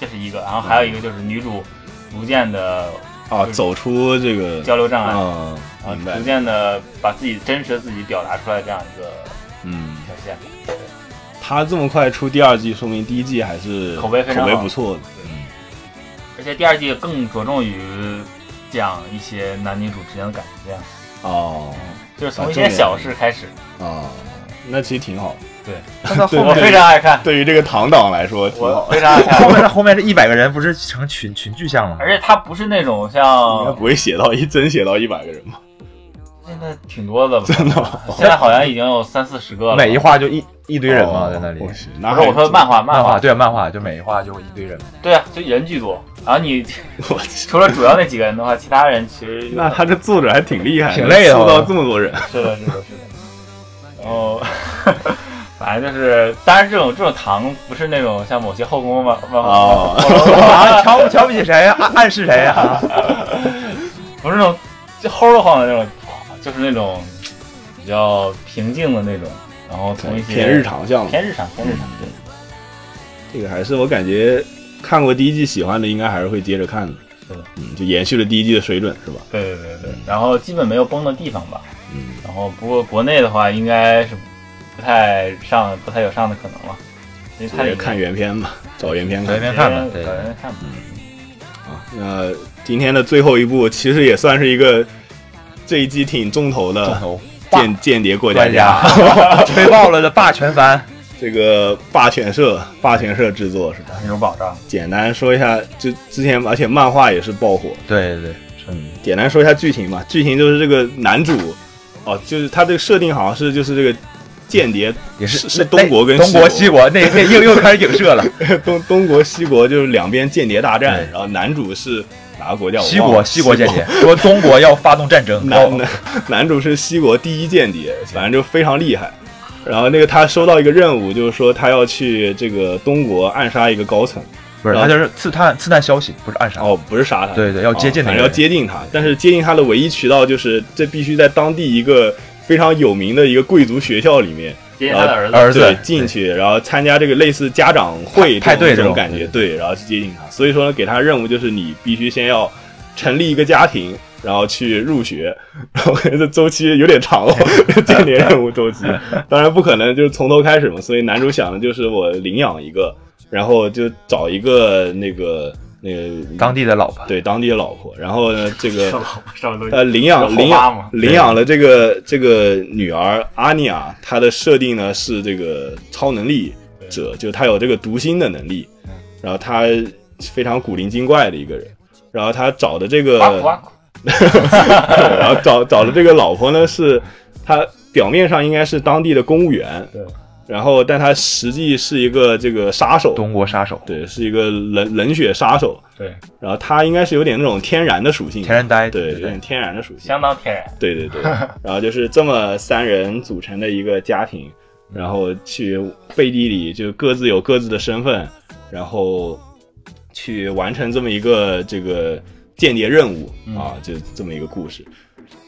这是一个，然后还有一个就是女主逐渐的啊，走出这个交流障碍，嗯，啊，逐，渐的把自己真实的自己表达出来这样一个嗯，表现。对他这么快出第二季，说明第一季还是口碑非常好口碑不错的，嗯而且第二季更着重于讲一些男女主之间的感情样，哦就是从一些小事开始。哦，那其实挺好，看到后我面非常爱看，对于这个唐党来说挺我好，非常爱看 *laughs* 后，面后面这一百个人不是成群群聚象了吗？而且他不是那种像应该不会写到一真写到一百个人吧？现在挺多的吧，真的吗？*laughs* 现在好像已经有三四十个了。每一画就一一堆人嘛，哦在那里。我去那不是我说漫画，漫画对漫画就每一画就一堆人，对啊，就人巨多。然后你我 *laughs* 去，除了主要那几个人的话，其他人其实 *laughs* 那他这作者还挺厉害，挺累的塑造哦这么多人，是的，是的，是的。然后，反正就是，当然这种这种糖不是那种像某些后宫漫漫画，哦啊，瞧不瞧不起谁呀？暗暗示谁呀？不是那种就齁的慌的那种，就是那种比较平静的那种，然后从一些偏日常向的。偏日常偏日常对。这个还是我感觉看过第一季喜欢的，应该还是会接着看的。是的，嗯，就延续了第一季的水准，是吧？对对对对，然后基本没有崩的地方吧。嗯，然后不过国内的话，应该是不太上，不太有上的可能了，因为它直接看原片吧，找原片看找原。片看吧对找原片看吧。啊。那今天的最后一部其实也算是一个这一季挺重头的重头。间间谍过家家。*laughs* 吹爆了的霸权番，这个霸权社霸权社制作是吧？很有保障。简单说一下，就之前而且漫画也是爆火，对对对，嗯，简单说一下剧情吧。剧情就是这个男主，哦，就是他这个设定好像是就是这个间谍也是是东国跟东国西西国那那又又开始影射了，*laughs* 东东国西国就是两边间谍大战，然后男主是哪个国家？我西国西国间谍说中国要发动战争，男男男主是西国第一间谍，反正就非常厉害。然后那个他收到一个任务，就是说他要去这个东国暗杀一个高层。不是他就是刺探刺探消息，不是暗杀。哦，不是杀他，对对要接近他哦反正要接近他。但是接近他的唯一渠道就是这必须在当地一个非常有名的一个贵族学校里面，接近他的儿子，儿子对进去，然后参加这个类似家长会派派对这种感觉，对，然后去接近他。所以说呢，给他任务就是你必须先要成立一个家庭，然后去入学，*laughs* 然后这周期有点长哦，*laughs* 间谍任务周期。当然不可能就是从头开始嘛，所以男主想的就是我领养一个，然后就找一个那个那个当地的老婆，对当地的老婆，然后呢这个。*laughs* 呃，领养领养领养了这个这个女儿阿尼亚，她的设定呢是这个超能力者，就她有这个读心的能力，然后她非常古灵精怪的一个人，然后他找的这个，*laughs* 然后找找的这个老婆呢是，她表面上应该是当地的公务员，对，然后但他实际是一个这个杀手，东国杀手，对，是一个冷冷血杀手，对，然后他应该是有点那种天然的属性，天然呆，对，有点天然的属性，相当天然。对对对，*laughs* 然后就是这么三人组成的一个家庭，然后去背地里就各自有各自的身份，然后去完成这么一个这个间谍任务啊，就这么一个故事。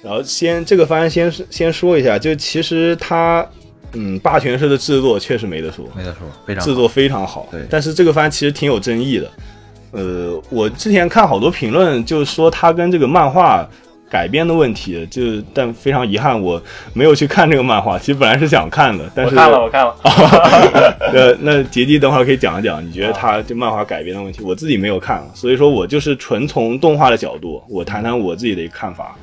然后先这个番先先说一下，就其实它嗯霸权社的制作确实没得说，没得说，非常制作非常好。对但是这个番其实挺有争议的。呃，我之前看好多评论，就是说它跟这个漫画改编的问题，就但非常遗憾，我没有去看这个漫画。其实本来是想看的，但是我看了，我看了，*laughs* 呃，那杰基等会儿可以讲一讲，你觉得它这漫画改编的问题？我自己没有看，所以说我就是纯从动画的角度，我谈谈我自己的一个看法。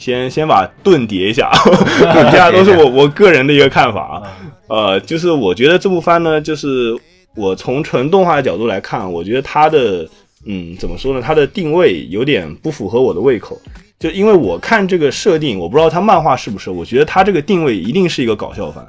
先 *laughs* 先把盾叠一下，*laughs* 底下都是我我个人的一个看法啊。*laughs* 呃，就是我觉得这部番呢，就是我从纯动画的角度来看，我觉得它的嗯怎么说呢？它的定位有点不符合我的胃口。就因为我看这个设定，我不知道它漫画是不是，我觉得它这个定位一定是一个搞笑番。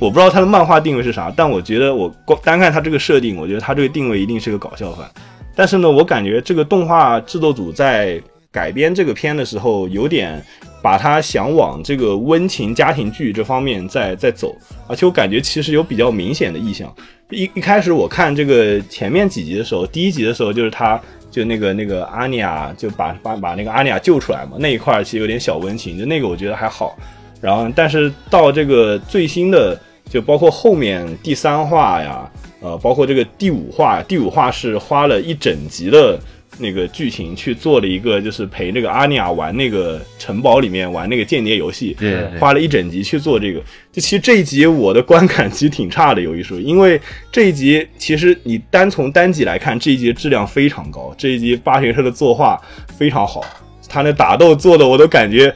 我不知道它的漫画定位是啥，但我觉得我光单看它这个设定，我觉得它这个定位一定是个搞笑番。但是呢，我感觉这个动画制作组在改编这个片的时候，有点把他想往这个温情家庭剧这方面在在走，而且我感觉其实有比较明显的意向。一一开始我看这个前面几集的时候，第一集的时候就是他就那个那个阿尼亚就把把把那个阿尼亚救出来嘛，那一块其实有点小温情，就那个我觉得还好。然后但是到这个最新的，就包括后面第三话呀，呃，包括这个第五话，第五话是花了一整集的那个剧情去做了一个，就是陪那个阿尼亚玩那个城堡里面玩那个间谍游戏，对对花了一整集去做这个。就其实这一集我的观感其实挺差的，有一说，因为这一集其实你单从单集来看，这一集质量非常高，这一集八学社的作画非常好，他那打斗做的我都感觉，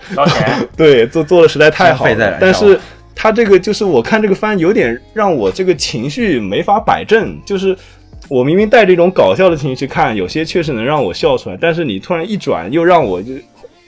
对，做做的实在太好 *laughs* 但是他这个就是我看这个番有点让我这个情绪没法摆正，就是我明明带着一种搞笑的情绪去看，有些确实能让我笑出来，但是你突然一转又让我就。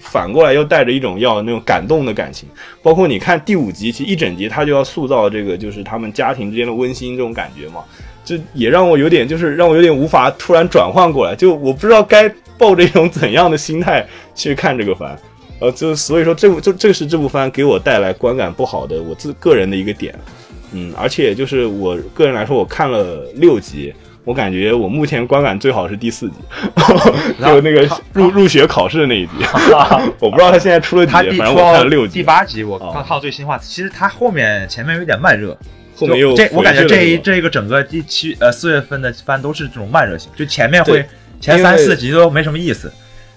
反过来又带着一种要那种感动的感情，包括你看第五集，其实一整集他就要塑造这个就是他们家庭之间的温馨这种感觉嘛，这也让我有点就是让我有点无法突然转换过来，就我不知道该抱着一种怎样的心态去看这个番。呃，就所以说这部就这是这部番给我带来观感不好的我自个人的一个点，嗯，而且就是我个人来说，我看了六集，我感觉我目前观感最好是第四集 *laughs* *laughs* 就那个入入学考试的那一集，*laughs* 我不知道他现在出了几集，反正我看了六集，第八集，我哦刚看到最新话，其实他后面前面有点慢热，后面又这我感觉这一这个整个第七呃四月份的番都是这种慢热型，就前面会前三四集都没什么意思，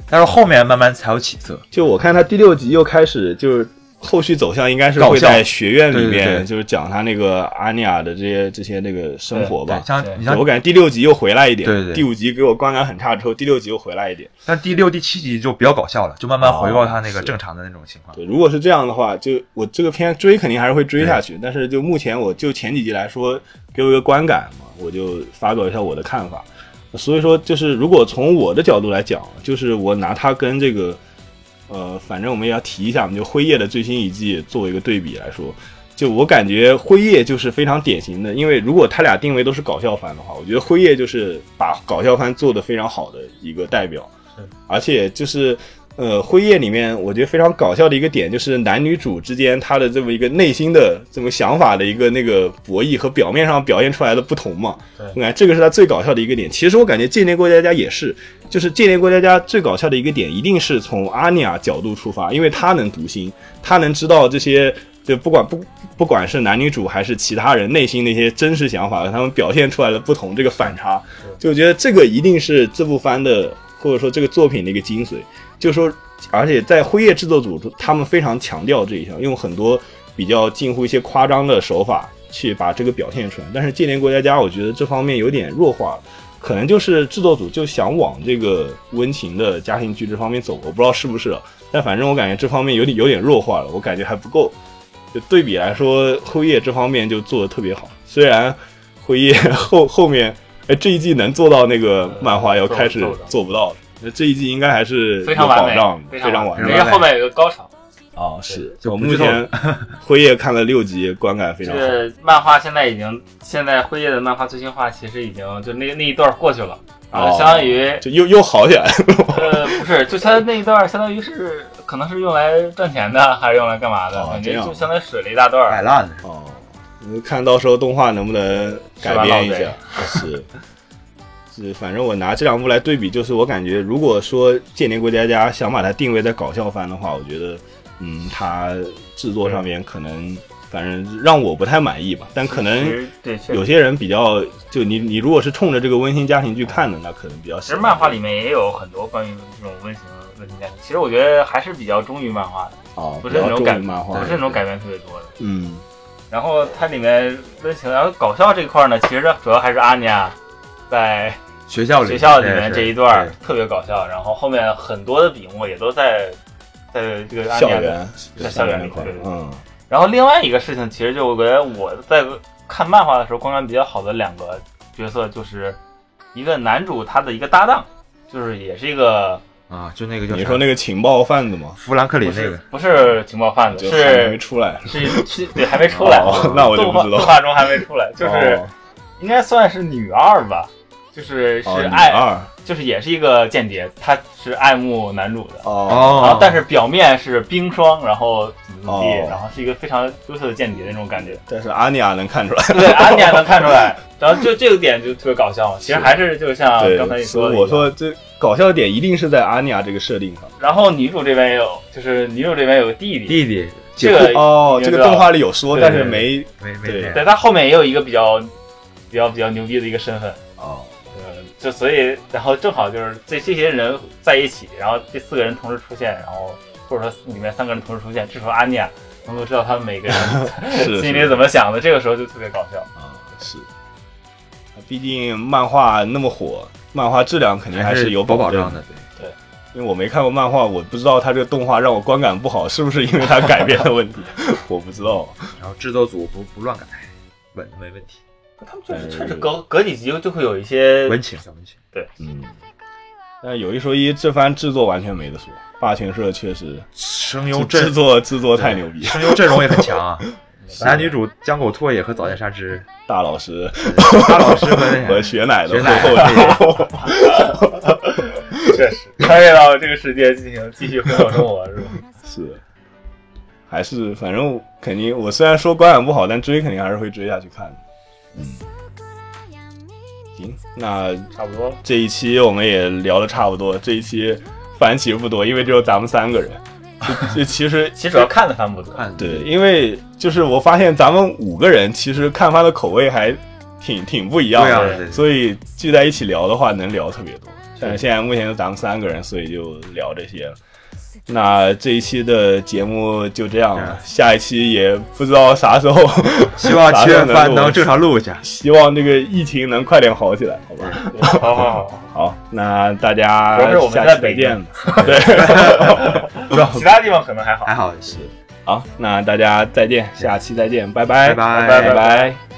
但是后面慢慢才有起色。就我看他第六集又开始就是后续走向应该是会在学院里面，就是讲他那个阿尼亚的这些这些那个生活吧，。像你像我感觉第六集又回来一点，对对对第五集给我观感很差之后，第六集又回来一点。但第六、第七集就比较搞笑了，就慢慢回到他那个正常的那种情况。对，如果是这样的话，就我这个片追肯定还是会追下去，但是就目前我就前几集来说，给我一个观感嘛，我就发表一下我的看法。所以说，就是如果从我的角度来讲，就是我拿它跟这个，呃，反正我们也要提一下，我们就辉夜的最新一季作为一个对比来说，就我感觉辉夜就是非常典型的，因为如果他俩定位都是搞笑番的话，我觉得辉夜就是把搞笑番做得非常好的一个代表，而且就是呃，辉夜里面我觉得非常搞笑的一个点，就是男女主之间他的这么一个内心的这么想法的一个那个博弈和表面上表现出来的不同嘛。对我感觉这个是他最搞笑的一个点。其实我感觉《间谍过家家》也是，就是《间谍过家家》最搞笑的一个点，一定是从阿尼亚角度出发，因为他能读心，他能知道这些。就不管不不管是男女主还是其他人内心的一些真实想法和他们表现出来的不同，这个反差，就我觉得这个一定是这部番的或者说这个作品的一个精髓。就说，而且在辉夜制作组，他们非常强调这一项，用很多比较近乎一些夸张的手法去把这个表现出来。但是《间谍过家家》，我觉得这方面有点弱化了，可能就是制作组就想往这个温情的家庭剧这方面走，我不知道是不是啊，但反正我感觉这方面有点有点弱化了，我感觉还不够。就对比来说，辉夜这方面就做的特别好，虽然辉夜后后面，哎，这一季能做到那个漫画要开始做不到做不到了。那这一季应该还是非常完保障，，非非常完美因为后面有一个高潮。哦，是。就我目前 *laughs* 辉夜看了六集，观感非常好。是漫画现在已经，现在辉夜的漫画最新话其实已经就那那一段过去了，呃，哦相当于就又又好起来了。呃不是，就他那一段相当于是可能是用来赚钱的，还是用来干嘛的？哦感觉就相当于水了一大段。摆烂的哦，你看到时候动画能不能改编一下？是。是，反正我拿这两部来对比，就是我感觉，如果说《间谍过家家》想把它定位在搞笑番的话，我觉得，嗯，它制作上面可能，反正让我不太满意吧。但可能。有些人比较，就你你如果是冲着这个温馨家庭去看的，那可能比较。其实漫画里面也有很多关于这种温馨温馨家庭，其实我觉得还是比较忠于漫画的，哦，不是那种改漫画，不是那种改编特别多的。嗯，然后它里面温情，然后搞笑这一块呢，其实主要还是阿尼亚在学校里学校里面这一段特别搞笑，然后后面很多的笔墨也都在在这个。校园在校园里那块嗯，然后另外一个事情，其实就我觉得我在看漫画的时候观感比较好的两个角色，就是一个男主他的一个搭档，就是也是一个啊，就那个叫你说那个情报贩子吗？富兰克林那个，不是情报贩子，是还没出来，是是对还没出来，哦那我就动不知道。画动画中还没出来，就是哦。应该算是女二吧，就是是爱，二就是也是一个间谍，他是爱慕男主的。哦然哦后，但是表面是冰霜，然后怎么怎么地，哦然后是一个非常优秀的间谍那种感觉。但是阿尼亚能看出来。对，阿尼亚能看出来。*laughs* 然后就这个点就特别搞笑，其实还是就像，刚才你说的，以我，说这搞笑的点一定是在阿尼亚这个设定上。然后女主这边也有，就是女主这边有个弟弟，弟弟这个哦，这个动画里有说，对对但是没没没没对他后面也有一个比较比较比较牛逼的一个身份，哦，呃，就所以然后正好就是这这些人在一起，然后这四个人同时出现，然后或者说里面三个人同时出现，这时候安妮亚能够知道他们每个人 *laughs* 是心里怎么想的，这个时候就特别搞笑。啊是。毕竟漫画那么火，漫画质量肯定还是有保保障的，对。因为我没看过漫画，我不知道他这个动画让我观感不好，是不是因为他改编的问题？*laughs* 我不知道。然后制作组不不乱改，稳没问题，他们就是确实隔隔几集就会有一些温情小温情。对嗯，但有一说一，这番制作完全没得说，霸权社确实声优制作制作太牛逼，声优阵容也很强啊。*laughs* 男女主江口拓也和早见沙织，大老师大老师和那 *laughs* 和个雪乃的雪乃后后确实穿越到这个世界进行继续混合生活是吧？*laughs* 是，还是反正肯定，我虽然说观感不好，但追肯定还是会追下去看的。嗯，行，那差不多。这一期我们也聊的差不多，这一期番其实不多，因为只有咱们三个人。*laughs* 这这其实其实主要看的番不多，对，因为就是我发现咱们五个人其实看番的口味还挺挺不一样对啊的，对所以聚在一起聊的话能聊特别多。但是现在目前就咱们三个人，所以就聊这些了。那这一期的节目就这样了，下一期也不知道啥时候，*laughs* 希望七月份能正常录一下，希望这个疫情能快点好起来，好吧？好好好，好，那大家下在再见。*laughs* 对，*laughs* 其他地方可能还好，还好是。好，那大家再见，下期再见，拜拜，拜拜，拜拜。拜拜。